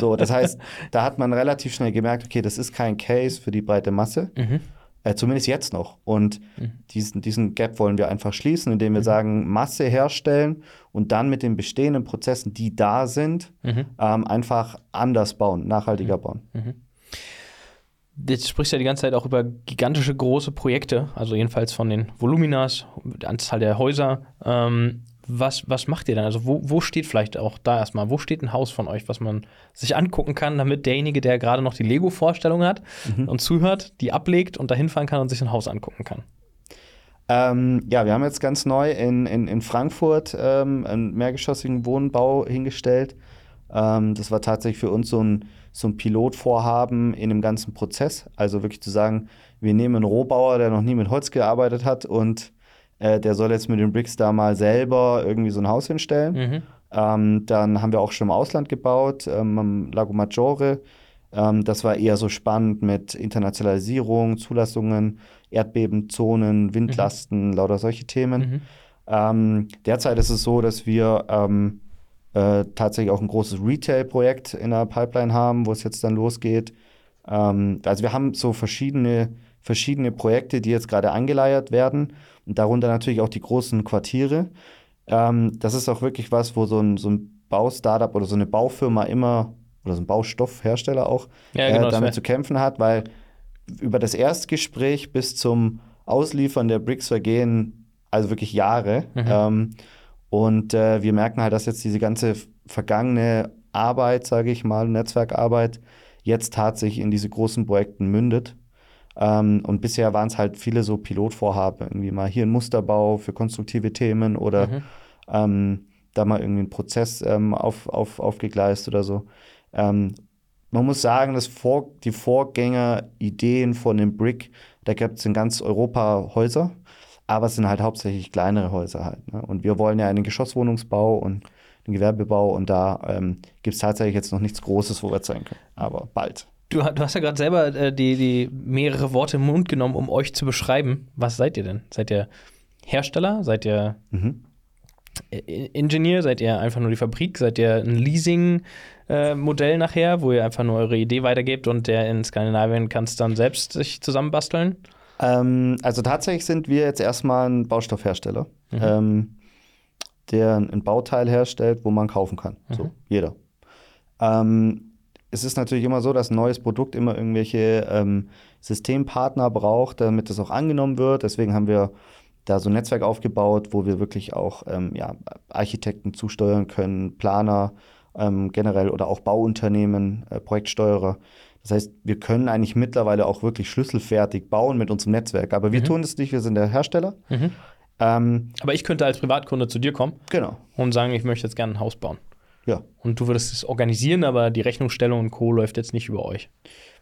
so, das heißt, da hat man relativ schnell gemerkt, okay, das ist kein Case für die breite Masse. Mhm. Äh, zumindest jetzt noch. Und mhm. diesen, diesen Gap wollen wir einfach schließen, indem wir mhm. sagen, Masse herstellen und dann mit den bestehenden Prozessen, die da sind, mhm. ähm, einfach anders bauen, nachhaltiger mhm. bauen. Jetzt sprichst du ja die ganze Zeit auch über gigantische große Projekte, also jedenfalls von den Voluminas, der Anzahl der Häuser. Ähm, was, was macht ihr dann? Also wo, wo steht vielleicht auch da erstmal, wo steht ein Haus von euch, was man sich angucken kann, damit derjenige, der gerade noch die Lego-Vorstellung hat mhm. und zuhört, die ablegt und dahin fahren kann und sich ein Haus angucken kann? Ähm, ja, wir haben jetzt ganz neu in, in, in Frankfurt ähm, einen mehrgeschossigen Wohnbau hingestellt. Ähm, das war tatsächlich für uns so ein, so ein Pilotvorhaben in dem ganzen Prozess. Also wirklich zu sagen, wir nehmen einen Rohbauer, der noch nie mit Holz gearbeitet hat und äh, der soll jetzt mit den Bricks da mal selber irgendwie so ein Haus hinstellen. Mhm. Ähm, dann haben wir auch schon im Ausland gebaut, ähm, am Lago Maggiore. Ähm, das war eher so spannend mit Internationalisierung, Zulassungen, Erdbebenzonen, Windlasten, mhm. lauter solche Themen. Mhm. Ähm, derzeit ist es so, dass wir ähm, äh, tatsächlich auch ein großes Retail-Projekt in der Pipeline haben, wo es jetzt dann losgeht. Ähm, also wir haben so verschiedene, verschiedene Projekte, die jetzt gerade angeleiert werden und darunter natürlich auch die großen Quartiere. Ähm, das ist auch wirklich was, wo so ein, so ein Baustartup oder so eine Baufirma immer, oder so ein Baustoffhersteller auch, ja, genau, äh, damit zu kämpfen hat, weil über das Erstgespräch bis zum Ausliefern der Bricks vergehen also wirklich Jahre. Mhm. Ähm, und äh, wir merken halt, dass jetzt diese ganze vergangene Arbeit, sage ich mal, Netzwerkarbeit, jetzt tatsächlich in diese großen Projekten mündet. Ähm, und bisher waren es halt viele so Pilotvorhaben, irgendwie mal hier ein Musterbau für konstruktive Themen oder mhm. ähm, da mal irgendwie ein Prozess ähm, auf, auf, aufgegleist oder so. Ähm, man muss sagen, dass vor, die Vorgängerideen von dem Brick, da gibt es in ganz Europa Häuser, aber es sind halt hauptsächlich kleinere Häuser halt. Ne? Und wir wollen ja einen Geschosswohnungsbau und einen Gewerbebau und da ähm, gibt es tatsächlich jetzt noch nichts Großes, wo wir zeigen können. Aber bald. Du, du hast ja gerade selber äh, die, die mehrere Worte im Mund genommen, um euch zu beschreiben. Was seid ihr denn? Seid ihr Hersteller? Seid ihr mhm. Ingenieur? Seid ihr einfach nur die Fabrik? Seid ihr ein Leasing-Modell äh, nachher, wo ihr einfach nur eure Idee weitergebt und der in Skandinavien kann es dann selbst sich zusammenbasteln? Ähm, also tatsächlich sind wir jetzt erstmal ein Baustoffhersteller, mhm. ähm, der ein Bauteil herstellt, wo man kaufen kann. Mhm. So, jeder. Ähm, es ist natürlich immer so, dass ein neues Produkt immer irgendwelche ähm, Systempartner braucht, damit es auch angenommen wird. Deswegen haben wir da so ein Netzwerk aufgebaut, wo wir wirklich auch ähm, ja, Architekten zusteuern können, Planer ähm, generell oder auch Bauunternehmen, äh, Projektsteuerer. Das heißt, wir können eigentlich mittlerweile auch wirklich schlüsselfertig bauen mit unserem Netzwerk. Aber wir mhm. tun es nicht, wir sind der Hersteller. Mhm. Ähm, Aber ich könnte als Privatkunde zu dir kommen genau. und sagen, ich möchte jetzt gerne ein Haus bauen. Ja. Und du würdest es organisieren, aber die Rechnungsstellung und Co. läuft jetzt nicht über euch.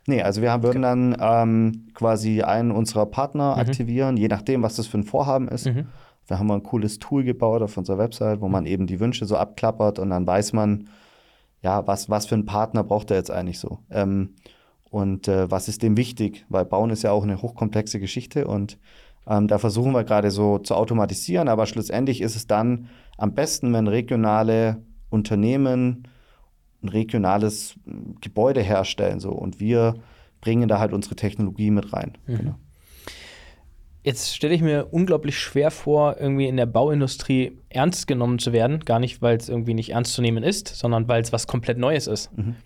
Nee, also wir würden okay. dann ähm, quasi einen unserer Partner mhm. aktivieren, je nachdem, was das für ein Vorhaben ist. Mhm. Wir haben ein cooles Tool gebaut auf unserer Website, wo man eben die Wünsche so abklappert und dann weiß man, ja, was, was für einen Partner braucht er jetzt eigentlich so. Ähm, und äh, was ist dem wichtig? Weil Bauen ist ja auch eine hochkomplexe Geschichte und ähm, da versuchen wir gerade so zu automatisieren, aber schlussendlich ist es dann am besten, wenn regionale Unternehmen ein regionales Gebäude herstellen. So. Und wir bringen da halt unsere Technologie mit rein. Mhm. Genau. Jetzt stelle ich mir unglaublich schwer vor, irgendwie in der Bauindustrie ernst genommen zu werden. Gar nicht, weil es irgendwie nicht ernst zu nehmen ist, sondern weil es was komplett Neues ist. Mhm.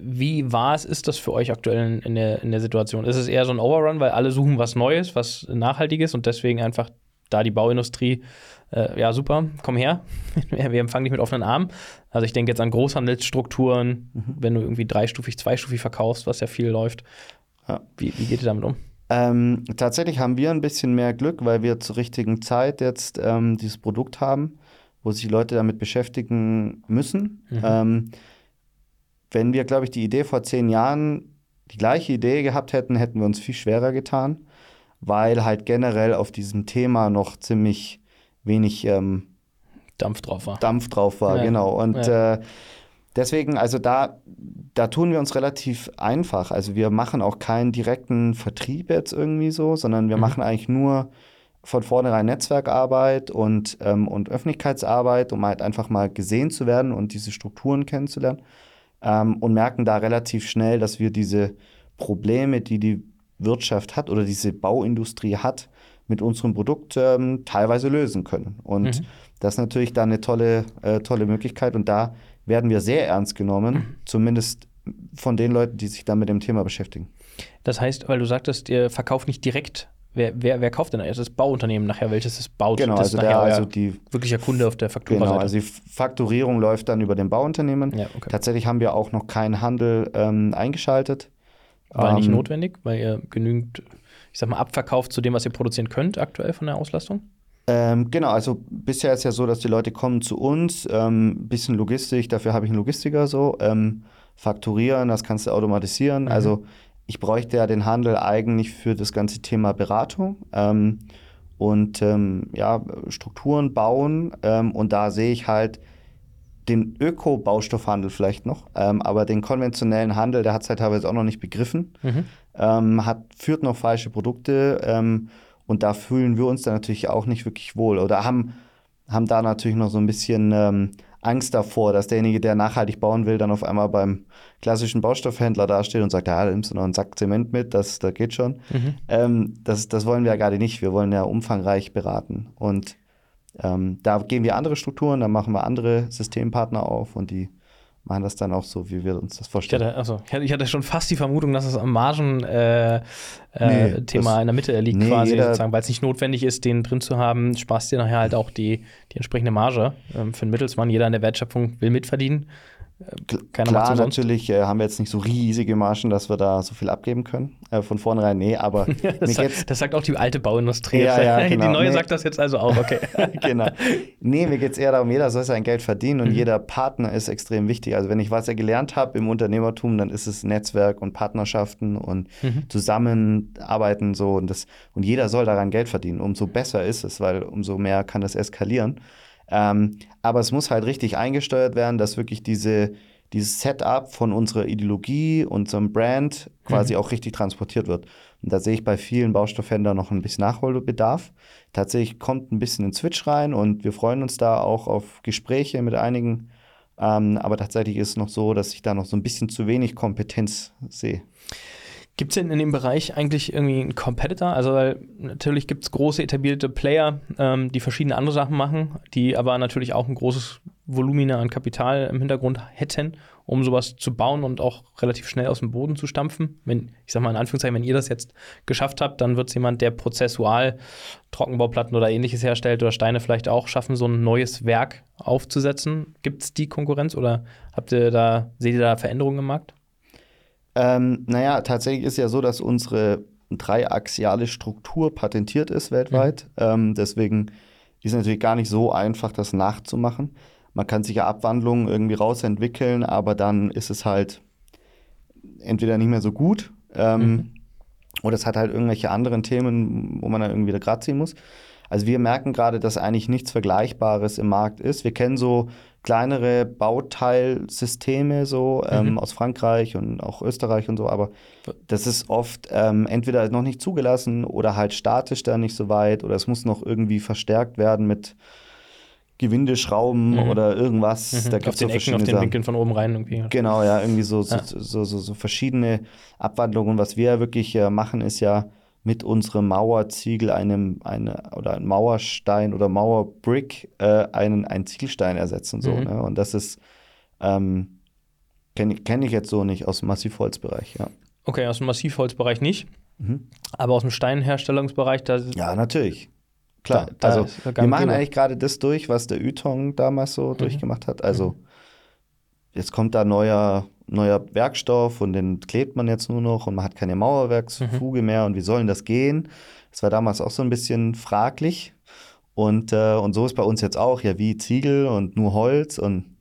Wie war es, ist das für euch aktuell in der, in der Situation? Ist es eher so ein Overrun, weil alle suchen was Neues, was Nachhaltiges und deswegen einfach da die Bauindustrie, äh, ja super, komm her, wir empfangen dich mit offenen Armen. Also ich denke jetzt an Großhandelsstrukturen, mhm. wenn du irgendwie dreistufig, zweistufig verkaufst, was ja viel läuft. Ja. Wie, wie geht ihr damit um? Ähm, tatsächlich haben wir ein bisschen mehr Glück, weil wir zur richtigen Zeit jetzt ähm, dieses Produkt haben, wo sich Leute damit beschäftigen müssen. Mhm. Ähm, wenn wir, glaube ich, die Idee vor zehn Jahren, die gleiche Idee gehabt hätten, hätten wir uns viel schwerer getan, weil halt generell auf diesem Thema noch ziemlich wenig ähm, Dampf drauf war. Dampf drauf war, ja. genau. Und ja. äh, deswegen, also da, da tun wir uns relativ einfach. Also wir machen auch keinen direkten Vertrieb jetzt irgendwie so, sondern wir mhm. machen eigentlich nur von vornherein Netzwerkarbeit und, ähm, und Öffentlichkeitsarbeit, um halt einfach mal gesehen zu werden und diese Strukturen kennenzulernen. Ähm, und merken da relativ schnell, dass wir diese Probleme, die die Wirtschaft hat oder diese Bauindustrie hat, mit unserem Produkt ähm, teilweise lösen können. Und mhm. das ist natürlich dann eine tolle, äh, tolle Möglichkeit. Und da werden wir sehr ernst genommen, mhm. zumindest von den Leuten, die sich da mit dem Thema beschäftigen. Das heißt, weil du sagtest, ihr verkauft nicht direkt Wer, wer, wer, kauft denn das? Das Bauunternehmen nachher, welches es baut? Genau, das also, der, also die wirklicher Kunde auf der Faktura. Genau, also die Fakturierung läuft dann über den Bauunternehmen. Ja, okay. Tatsächlich haben wir auch noch keinen Handel ähm, eingeschaltet. War ähm, nicht notwendig, weil ihr genügend, ich sag mal, abverkauft zu dem, was ihr produzieren könnt aktuell von der Auslastung? Ähm, genau, also bisher ist ja so, dass die Leute kommen zu uns, ein ähm, bisschen Logistik, dafür habe ich einen Logistiker so, ähm, fakturieren, das kannst du automatisieren. Mhm. Also ich bräuchte ja den Handel eigentlich für das ganze Thema Beratung ähm, und ähm, ja, Strukturen bauen. Ähm, und da sehe ich halt den Öko-Baustoffhandel vielleicht noch, ähm, aber den konventionellen Handel, der hat es halt teilweise auch noch nicht begriffen, mhm. Hat, führt noch falsche Produkte und da fühlen wir uns dann natürlich auch nicht wirklich wohl oder haben, haben da natürlich noch so ein bisschen Angst davor, dass derjenige, der nachhaltig bauen will, dann auf einmal beim klassischen Baustoffhändler dasteht und sagt, ja, da nimmst du noch einen Sack Zement mit, das, das geht schon. Mhm. Ähm, das, das wollen wir ja gerade nicht. Wir wollen ja umfangreich beraten. Und ähm, da gehen wir andere Strukturen, da machen wir andere Systempartner auf und die machen das dann auch so, wie wir uns das vorstellen. Ich hatte, also, ich hatte schon fast die Vermutung, dass es am Margen-Thema äh, äh, nee, in der Mitte liegt, nee, quasi, sozusagen, weil es nicht notwendig ist, den drin zu haben, sparst dir nachher halt auch die, die entsprechende Marge ähm, für den Mittelsmann. Jeder in der Wertschöpfung will mitverdienen. Keiner Klar, natürlich äh, haben wir jetzt nicht so riesige Margen, dass wir da so viel abgeben können. Äh, von vornherein, nee, aber. das, sagt, das, sagt, auch die alte Bauindustrie. Ja, ja, genau. Die neue nee. sagt das jetzt also auch, okay. genau. Nee, mir geht es eher darum, jeder soll sein Geld verdienen und mhm. jeder Partner ist extrem wichtig. Also, wenn ich was ja gelernt habe im Unternehmertum, dann ist es Netzwerk und Partnerschaften und mhm. Zusammenarbeiten so. Und, das, und jeder soll daran Geld verdienen. Umso besser ist es, weil umso mehr kann das eskalieren. Ähm, aber es muss halt richtig eingesteuert werden, dass wirklich diese, dieses Setup von unserer Ideologie, unserem Brand quasi mhm. auch richtig transportiert wird. Und da sehe ich bei vielen Baustoffhändlern noch ein bisschen Nachholbedarf. Tatsächlich kommt ein bisschen ein Switch rein und wir freuen uns da auch auf Gespräche mit einigen. Ähm, aber tatsächlich ist es noch so, dass ich da noch so ein bisschen zu wenig Kompetenz sehe. Gibt es denn in dem Bereich eigentlich irgendwie einen Competitor? Also, weil natürlich gibt es große etablierte Player, ähm, die verschiedene andere Sachen machen, die aber natürlich auch ein großes Volumina an Kapital im Hintergrund hätten, um sowas zu bauen und auch relativ schnell aus dem Boden zu stampfen. Wenn, ich sag mal in Anführungszeichen, wenn ihr das jetzt geschafft habt, dann wird es jemand, der prozessual Trockenbauplatten oder ähnliches herstellt oder Steine vielleicht auch schaffen, so ein neues Werk aufzusetzen. Gibt es die Konkurrenz oder habt ihr da, seht ihr da Veränderungen im Markt? Ähm, naja, tatsächlich ist ja so, dass unsere dreiaxiale Struktur patentiert ist weltweit. Mhm. Ähm, deswegen ist es natürlich gar nicht so einfach, das nachzumachen. Man kann sich ja Abwandlungen irgendwie rausentwickeln, aber dann ist es halt entweder nicht mehr so gut ähm, mhm. oder es hat halt irgendwelche anderen Themen, wo man dann irgendwie gerade ziehen muss. Also wir merken gerade, dass eigentlich nichts Vergleichbares im Markt ist. Wir kennen so kleinere Bauteilsysteme so ähm, mhm. aus Frankreich und auch Österreich und so, aber das ist oft ähm, entweder noch nicht zugelassen oder halt statisch da nicht so weit oder es muss noch irgendwie verstärkt werden mit Gewindeschrauben mhm. oder irgendwas. Mhm. Da gibt es so Ecken, auf den Winkeln von oben rein irgendwie. Genau, ja, irgendwie so, so, ja. so, so, so, verschiedene Abwandlungen. Was wir wirklich äh, machen, ist ja mit unserem Mauerziegel einem eine, oder ein Mauerstein oder Mauerbrick äh, einen, einen Ziegelstein ersetzen. So, mhm. ne? Und das ist, ähm, kenne kenn ich jetzt so nicht aus dem Massivholzbereich, ja. Okay, aus dem Massivholzbereich nicht. Mhm. Aber aus dem Steinherstellungsbereich, da. Ja, natürlich. klar. Da, da also wir machen eigentlich gerade das durch, was der Ytong damals so mhm. durchgemacht hat. Also mhm. jetzt kommt da neuer, neuer Werkstoff und den klebt man jetzt nur noch und man hat keine Mauerwerksfuge mhm. mehr und wie soll denn das gehen? Das war damals auch so ein bisschen fraglich. Und, äh, und so ist bei uns jetzt auch, ja, wie Ziegel und nur Holz und,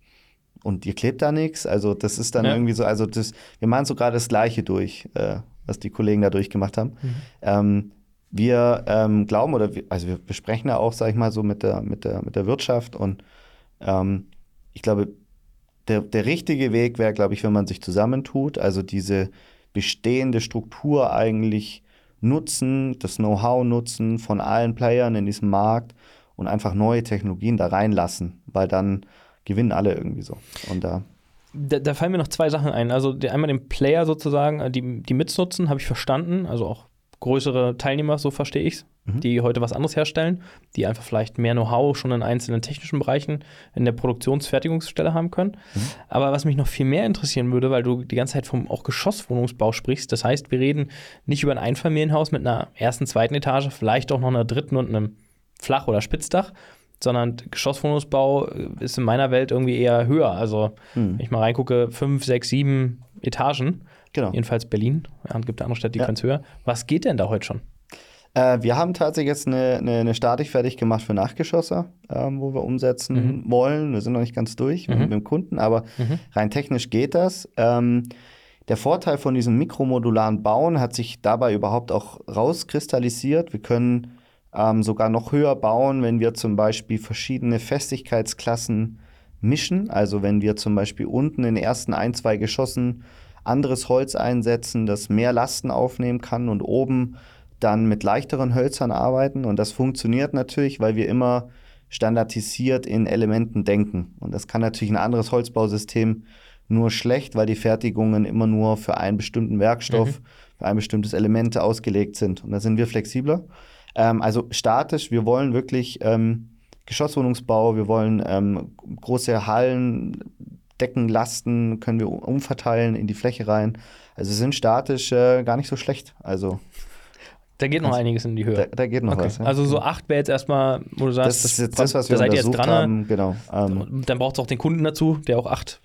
und ihr klebt da nichts. Also das ist dann ja. irgendwie so, also das, wir machen so gerade das Gleiche durch, äh, was die Kollegen da durchgemacht haben. Mhm. Ähm, wir ähm, glauben oder wir, also wir besprechen ja auch, sag ich mal, so mit der, mit der, mit der Wirtschaft und ähm, ich glaube, der, der richtige Weg wäre, glaube ich, wenn man sich zusammentut, also diese bestehende Struktur eigentlich nutzen, das Know-how nutzen von allen Playern in diesem Markt und einfach neue Technologien da reinlassen, weil dann gewinnen alle irgendwie so. Und da da, da, fallen mir noch zwei Sachen ein. Also einmal den Player sozusagen, äh, die, die mitnutzen, habe ich verstanden. Also auch größere Teilnehmer, so verstehe ich es, mhm. die heute was anderes herstellen, die einfach vielleicht mehr Know-how schon in einzelnen technischen Bereichen in der Produktionsfertigungsstelle haben können. Mhm. Aber was mich noch viel mehr interessieren würde, weil du die ganze Zeit vom auch Geschosswohnungsbau sprichst, das heißt, wir reden nicht über ein Einfamilienhaus mit einer ersten, zweiten Etage, vielleicht auch noch einer dritten und einem Flach- oder Spitzdach, sondern Geschosswohnungsbau ist in meiner Welt irgendwie eher höher. Also, mhm. wenn ich mal reingucke, fünf, sechs, sieben Etagen. Genau. Jedenfalls Berlin. Ja, gibt andere Städte, die ja. können es höher. Was geht denn da heute schon? Äh, wir haben tatsächlich jetzt eine, eine, eine Statik fertig gemacht für Nachgeschosse, ähm, wo wir umsetzen mhm. wollen. Wir sind noch nicht ganz durch mhm. mit dem Kunden, aber mhm. rein technisch geht das. Ähm, der Vorteil von diesem mikromodularen Bauen hat sich dabei überhaupt auch rauskristallisiert. Wir können ähm, sogar noch höher bauen, wenn wir zum Beispiel verschiedene Festigkeitsklassen mischen. Also wenn wir zum Beispiel unten in den ersten ein, zwei Geschossen anderes Holz einsetzen, das mehr Lasten aufnehmen kann und oben dann mit leichteren Hölzern arbeiten. Und das funktioniert natürlich, weil wir immer standardisiert in Elementen denken. Und das kann natürlich ein anderes Holzbausystem nur schlecht, weil die Fertigungen immer nur für einen bestimmten Werkstoff, mhm. für ein bestimmtes Element ausgelegt sind. Und da sind wir flexibler. Ähm, also statisch, wir wollen wirklich ähm, Geschosswohnungsbau, wir wollen ähm, große Hallen, Deckenlasten können wir umverteilen in die Fläche rein. Also sind statisch äh, gar nicht so schlecht. Also da geht noch also, einiges in die Höhe. Da, da geht noch okay. was. Ja. Also so acht wäre jetzt erstmal, wo du sagst, das ist jetzt das, was wir da seid ihr jetzt dran. Haben. Genau. Ähm, dann braucht es auch den Kunden dazu, der auch acht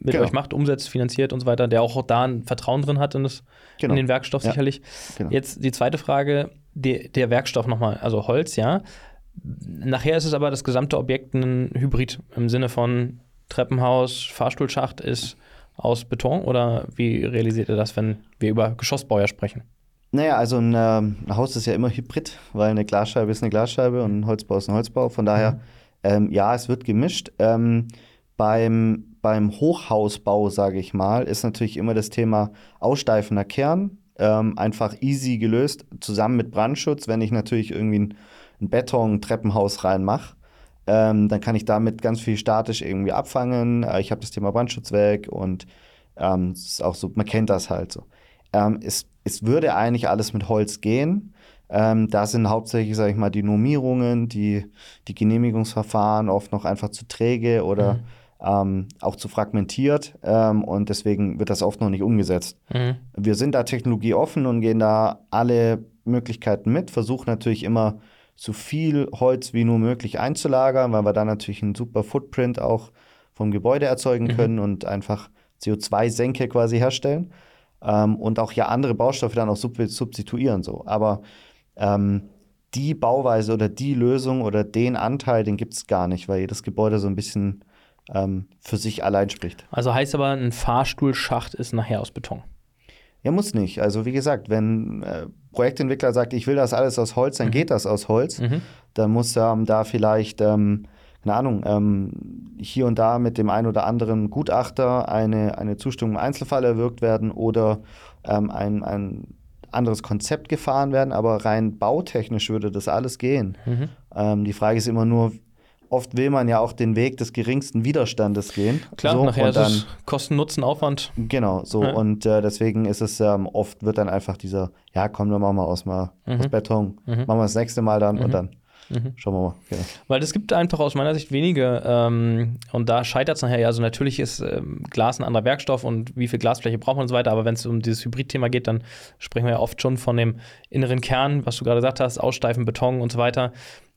mit genau. euch macht, umsetzt, finanziert und so weiter, der auch da ein Vertrauen drin hat in, das, genau. in den Werkstoff ja. sicherlich. Genau. Jetzt die zweite Frage, die, der Werkstoff nochmal, also Holz, ja. Nachher ist es aber das gesamte Objekt ein Hybrid im Sinne von Treppenhaus, Fahrstuhlschacht ist aus Beton oder wie realisiert ihr das, wenn wir über Geschossbauer sprechen? Naja, also ein, ähm, ein, Haus ist ja immer Hybrid, weil eine Glasscheibe ist eine Glasscheibe und ein Holzbau ist ein Holzbau. Von daher, mhm. ähm, ja, es wird gemischt. Ähm, beim, beim Hochhausbau, sage ich mal, ist natürlich immer das Thema aussteifender Kern. Ähm, einfach easy gelöst, zusammen mit Brandschutz. Wenn ich natürlich irgendwie ein, ein Beton-Treppenhaus reinmache, ähm, dann kann ich damit ganz viel statisch irgendwie abfangen. Äh, ich habe das Thema Brandschutz weg und ähm, es ist auch so, man kennt das halt so. Ähm, es, es würde eigentlich alles mit Holz gehen. Ähm, da sind hauptsächlich, sage ich mal, die Normierungen, die, die Genehmigungsverfahren oft noch einfach zu träge oder mhm. ähm, auch zu fragmentiert ähm, und deswegen wird das oft noch nicht umgesetzt. Mhm. Wir sind da technologieoffen und gehen da alle Möglichkeiten mit, versuchen natürlich immer so viel Holz wie nur möglich einzulagern, weil wir dann natürlich einen super Footprint auch vom Gebäude erzeugen mhm. können und einfach CO2-Senke quasi herstellen ähm, und auch ja andere Baustoffe dann auch sub substituieren so. Aber ähm, die Bauweise oder die Lösung oder den Anteil, den gibt es gar nicht, weil jedes Gebäude so ein bisschen ähm, für sich allein spricht. Also heißt aber, ein Fahrstuhlschacht ist nachher aus Beton. Ja, muss nicht. Also wie gesagt, wenn äh, Projektentwickler sagt, ich will das alles aus Holz, dann mhm. geht das aus Holz. Mhm. Dann muss ähm, da vielleicht, ähm, keine Ahnung, ähm, hier und da mit dem einen oder anderen Gutachter eine, eine Zustimmung im Einzelfall erwirkt werden oder ähm, ein, ein anderes Konzept gefahren werden, aber rein bautechnisch würde das alles gehen. Mhm. Ähm, die Frage ist immer nur, oft will man ja auch den Weg des geringsten Widerstandes gehen. Klar, so, nachher und dann, ist es Kosten, Nutzen, Aufwand. Genau, so. Ja. Und äh, deswegen ist es ähm, oft wird dann einfach dieser, ja, komm, dann machen wir aus mal mhm. aus Beton. Mhm. Machen wir das nächste Mal dann und mhm. dann Mhm. Schauen wir mal. Genau. Weil es gibt einfach aus meiner Sicht wenige, ähm, und da scheitert es nachher ja. Also natürlich ist ähm, Glas ein anderer Werkstoff und wie viel Glasfläche braucht man und so weiter, aber wenn es um dieses Hybrid-Thema geht, dann sprechen wir ja oft schon von dem inneren Kern, was du gerade gesagt hast, Aussteifen, Beton und so weiter.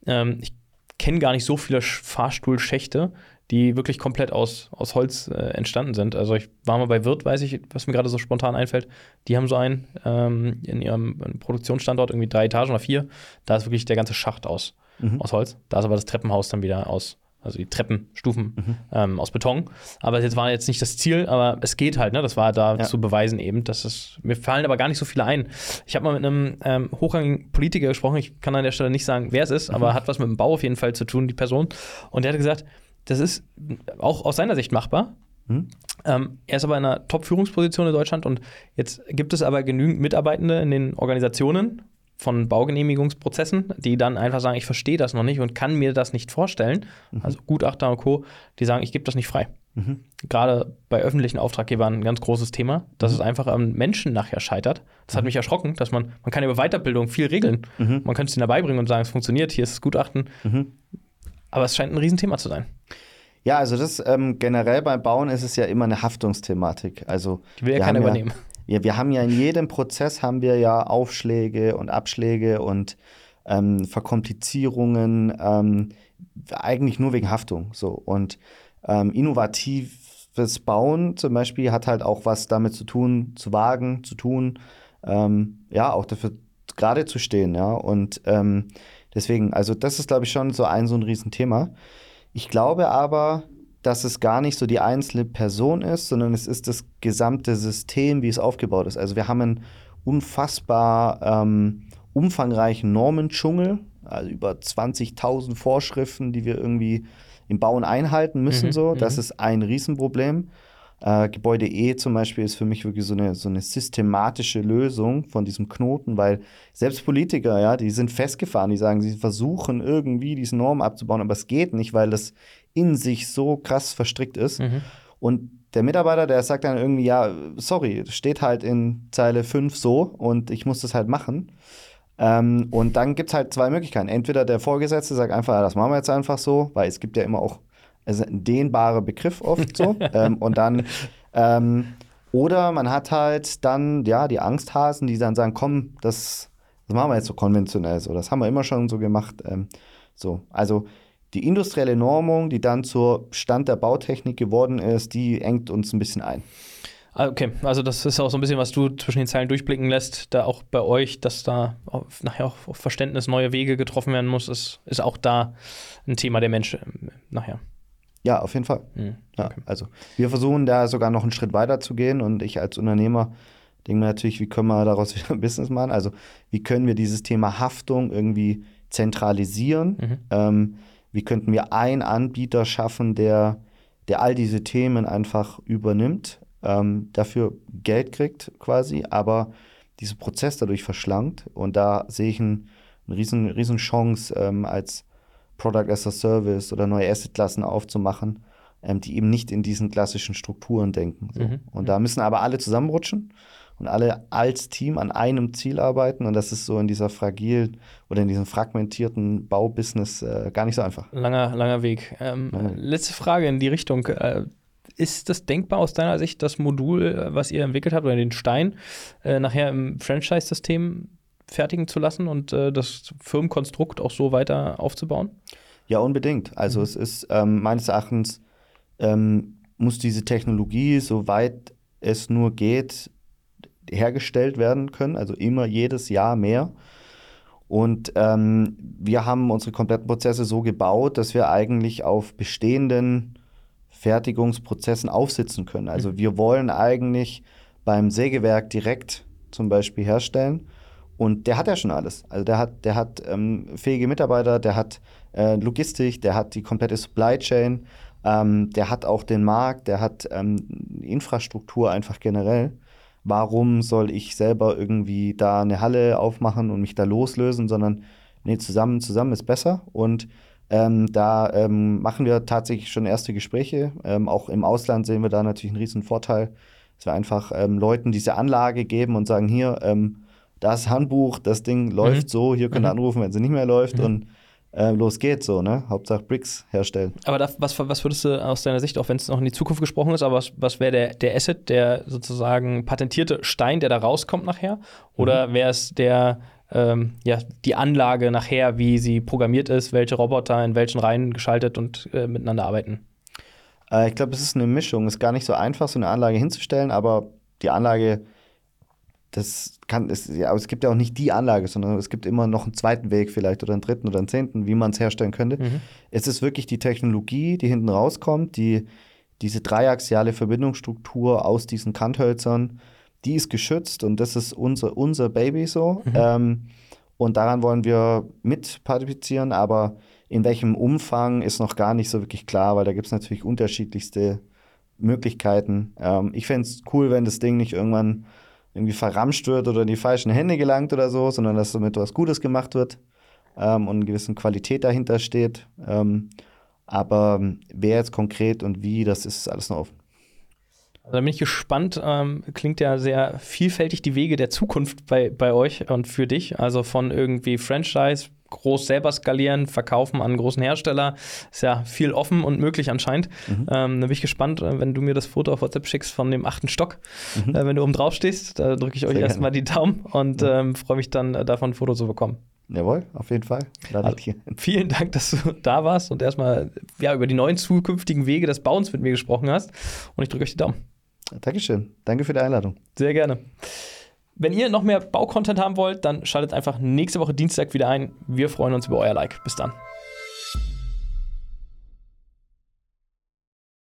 Ähm, ich kenne gar nicht so viele Fahrstuhlschächte, die wirklich komplett aus, aus Holz äh, entstanden sind. Also ich war mal bei Wirt, weiß ich, was mir gerade so spontan einfällt. Die haben so einen ähm, in ihrem Produktionsstandort, irgendwie drei Etagen oder vier. Da ist wirklich der ganze Schacht aus, mhm. aus Holz. Da ist aber das Treppenhaus dann wieder aus, also die Treppenstufen mhm. ähm, aus Beton. Aber das war jetzt nicht das Ziel, aber es geht halt, ne? Das war da ja. zu beweisen eben, dass es. Mir fallen aber gar nicht so viele ein. Ich habe mal mit einem ähm, hochrangigen Politiker gesprochen, ich kann an der Stelle nicht sagen, wer es ist, mhm. aber hat was mit dem Bau auf jeden Fall zu tun, die Person. Und der hat gesagt, das ist auch aus seiner Sicht machbar. Hm? Ähm, er ist aber in einer Top-Führungsposition in Deutschland und jetzt gibt es aber genügend Mitarbeitende in den Organisationen von Baugenehmigungsprozessen, die dann einfach sagen, ich verstehe das noch nicht und kann mir das nicht vorstellen. Mhm. Also Gutachter und Co., die sagen, ich gebe das nicht frei. Mhm. Gerade bei öffentlichen Auftraggebern ein ganz großes Thema, dass mhm. es einfach am Menschen nachher scheitert. Das hat mhm. mich erschrocken, dass man, man kann über Weiterbildung viel regeln. Mhm. Man könnte es ihnen dabei bringen und sagen, es funktioniert, hier ist das Gutachten. Mhm. Aber es scheint ein Riesenthema zu sein. Ja, also das ähm, generell beim Bauen ist es ja immer eine Haftungsthematik. Also die will ja keiner übernehmen. Ja, wir haben ja in jedem Prozess haben wir ja Aufschläge und Abschläge und ähm, Verkomplizierungen, ähm, eigentlich nur wegen Haftung. So und ähm, innovatives Bauen zum Beispiel hat halt auch was damit zu tun, zu wagen, zu tun, ähm, ja auch dafür gerade zu stehen, ja und ähm, Deswegen, also das ist, glaube ich, schon so ein so ein Riesenthema. Ich glaube aber, dass es gar nicht so die einzelne Person ist, sondern es ist das gesamte System, wie es aufgebaut ist. Also wir haben einen unfassbar ähm, umfangreichen Normendschungel, also über 20.000 Vorschriften, die wir irgendwie im Bauen einhalten müssen. Mhm, so, das mhm. ist ein Riesenproblem. Äh, Gebäude E zum Beispiel ist für mich wirklich so eine, so eine systematische Lösung von diesem Knoten, weil selbst Politiker, ja, die sind festgefahren, die sagen, sie versuchen irgendwie diese Norm abzubauen, aber es geht nicht, weil das in sich so krass verstrickt ist. Mhm. Und der Mitarbeiter, der sagt dann irgendwie, ja, sorry, steht halt in Zeile 5 so und ich muss das halt machen. Ähm, und dann gibt es halt zwei Möglichkeiten. Entweder der Vorgesetzte sagt einfach, das machen wir jetzt einfach so, weil es gibt ja immer auch also ein dehnbarer Begriff oft so. ähm, und dann, ähm, oder man hat halt dann, ja, die Angsthasen, die dann sagen, komm, das, das machen wir jetzt so konventionell so. Das haben wir immer schon so gemacht. Ähm, so, also die industrielle Normung, die dann zur Stand der Bautechnik geworden ist, die engt uns ein bisschen ein. Ah, okay, also das ist auch so ein bisschen, was du zwischen den Zeilen durchblicken lässt, da auch bei euch, dass da nachher auch auf Verständnis neue Wege getroffen werden muss, ist, ist auch da ein Thema der Menschen nachher. Ja, auf jeden Fall. Mhm. Ja, also wir versuchen da sogar noch einen Schritt weiter zu gehen und ich als Unternehmer denke mir natürlich, wie können wir daraus wieder ein Business machen? Also wie können wir dieses Thema Haftung irgendwie zentralisieren? Mhm. Ähm, wie könnten wir einen Anbieter schaffen, der, der all diese Themen einfach übernimmt, ähm, dafür Geld kriegt quasi, aber diesen Prozess dadurch verschlankt. Und da sehe ich eine riesen, riesen Chance ähm, als Product as a Service oder neue Assetklassen aufzumachen, ähm, die eben nicht in diesen klassischen Strukturen denken. So. Mhm. Und da müssen aber alle zusammenrutschen und alle als Team an einem Ziel arbeiten. Und das ist so in dieser fragilen oder in diesem fragmentierten Baubusiness äh, gar nicht so einfach. Langer, langer Weg. Ähm, ja. Letzte Frage in die Richtung. Äh, ist das denkbar aus deiner Sicht, das Modul, äh, was ihr entwickelt habt, oder den Stein, äh, nachher im Franchise-System fertigen zu lassen und äh, das Firmenkonstrukt auch so weiter aufzubauen? Ja, unbedingt. Also mhm. es ist ähm, meines Erachtens ähm, muss diese Technologie, soweit es nur geht, hergestellt werden können. Also immer jedes Jahr mehr. Und ähm, wir haben unsere kompletten Prozesse so gebaut, dass wir eigentlich auf bestehenden Fertigungsprozessen aufsitzen können. Also mhm. wir wollen eigentlich beim Sägewerk direkt zum Beispiel herstellen und der hat ja schon alles. Also der hat, der hat ähm, fähige Mitarbeiter, der hat äh, Logistik, der hat die komplette Supply Chain, ähm, der hat auch den Markt, der hat ähm, Infrastruktur einfach generell. Warum soll ich selber irgendwie da eine Halle aufmachen und mich da loslösen, sondern nee, zusammen, zusammen ist besser. Und ähm, da ähm, machen wir tatsächlich schon erste Gespräche. Ähm, auch im Ausland sehen wir da natürlich einen riesen Vorteil, dass wir einfach Leuten diese Anlage geben und sagen, hier, das Handbuch, das Ding läuft mhm. so, hier könnt ihr mhm. anrufen, wenn sie nicht mehr läuft. Mhm. Und äh, los geht's so, ne? Hauptsache Bricks herstellen. Aber da, was, was würdest du aus deiner Sicht, auch wenn es noch in die Zukunft gesprochen ist, aber was, was wäre der, der Asset, der sozusagen patentierte Stein, der da rauskommt nachher? Oder mhm. wäre es der, ähm, ja, die Anlage nachher, wie sie programmiert ist, welche Roboter in welchen Reihen geschaltet und äh, miteinander arbeiten? Äh, ich glaube, es ist eine Mischung. Es ist gar nicht so einfach, so eine Anlage hinzustellen, aber die Anlage das kann, es, ja, es gibt ja auch nicht die Anlage, sondern es gibt immer noch einen zweiten Weg vielleicht oder einen dritten oder einen zehnten, wie man es herstellen könnte. Mhm. Es ist wirklich die Technologie, die hinten rauskommt, die, diese dreiaxiale Verbindungsstruktur aus diesen Kanthölzern, die ist geschützt und das ist unser, unser Baby so. Mhm. Ähm, und daran wollen wir mitpartizipieren, aber in welchem Umfang ist noch gar nicht so wirklich klar, weil da gibt es natürlich unterschiedlichste Möglichkeiten. Ähm, ich fände es cool, wenn das Ding nicht irgendwann irgendwie verramscht wird oder in die falschen Hände gelangt oder so, sondern dass damit was Gutes gemacht wird ähm, und eine gewisse Qualität dahinter steht. Ähm, aber wer jetzt konkret und wie, das ist alles noch offen. Also da bin ich gespannt. Ähm, klingt ja sehr vielfältig die Wege der Zukunft bei, bei euch und für dich. Also von irgendwie Franchise groß selber skalieren, verkaufen an großen Hersteller. Ist ja viel offen und möglich anscheinend. Mhm. Ähm, da bin ich gespannt, äh, wenn du mir das Foto auf WhatsApp schickst von dem achten Stock, mhm. äh, wenn du oben drauf stehst. Da drücke ich euch erstmal die Daumen und mhm. ähm, freue mich dann, äh, davon ein Foto zu bekommen. Jawohl, auf jeden Fall. Also, vielen Dank, dass du da warst und erstmal ja, über die neuen zukünftigen Wege des Bauens mit mir gesprochen hast. Und ich drücke euch die Daumen. Dankeschön. Danke für die Einladung. Sehr gerne. Wenn ihr noch mehr Baucontent haben wollt, dann schaltet einfach nächste Woche Dienstag wieder ein. Wir freuen uns über euer Like. Bis dann.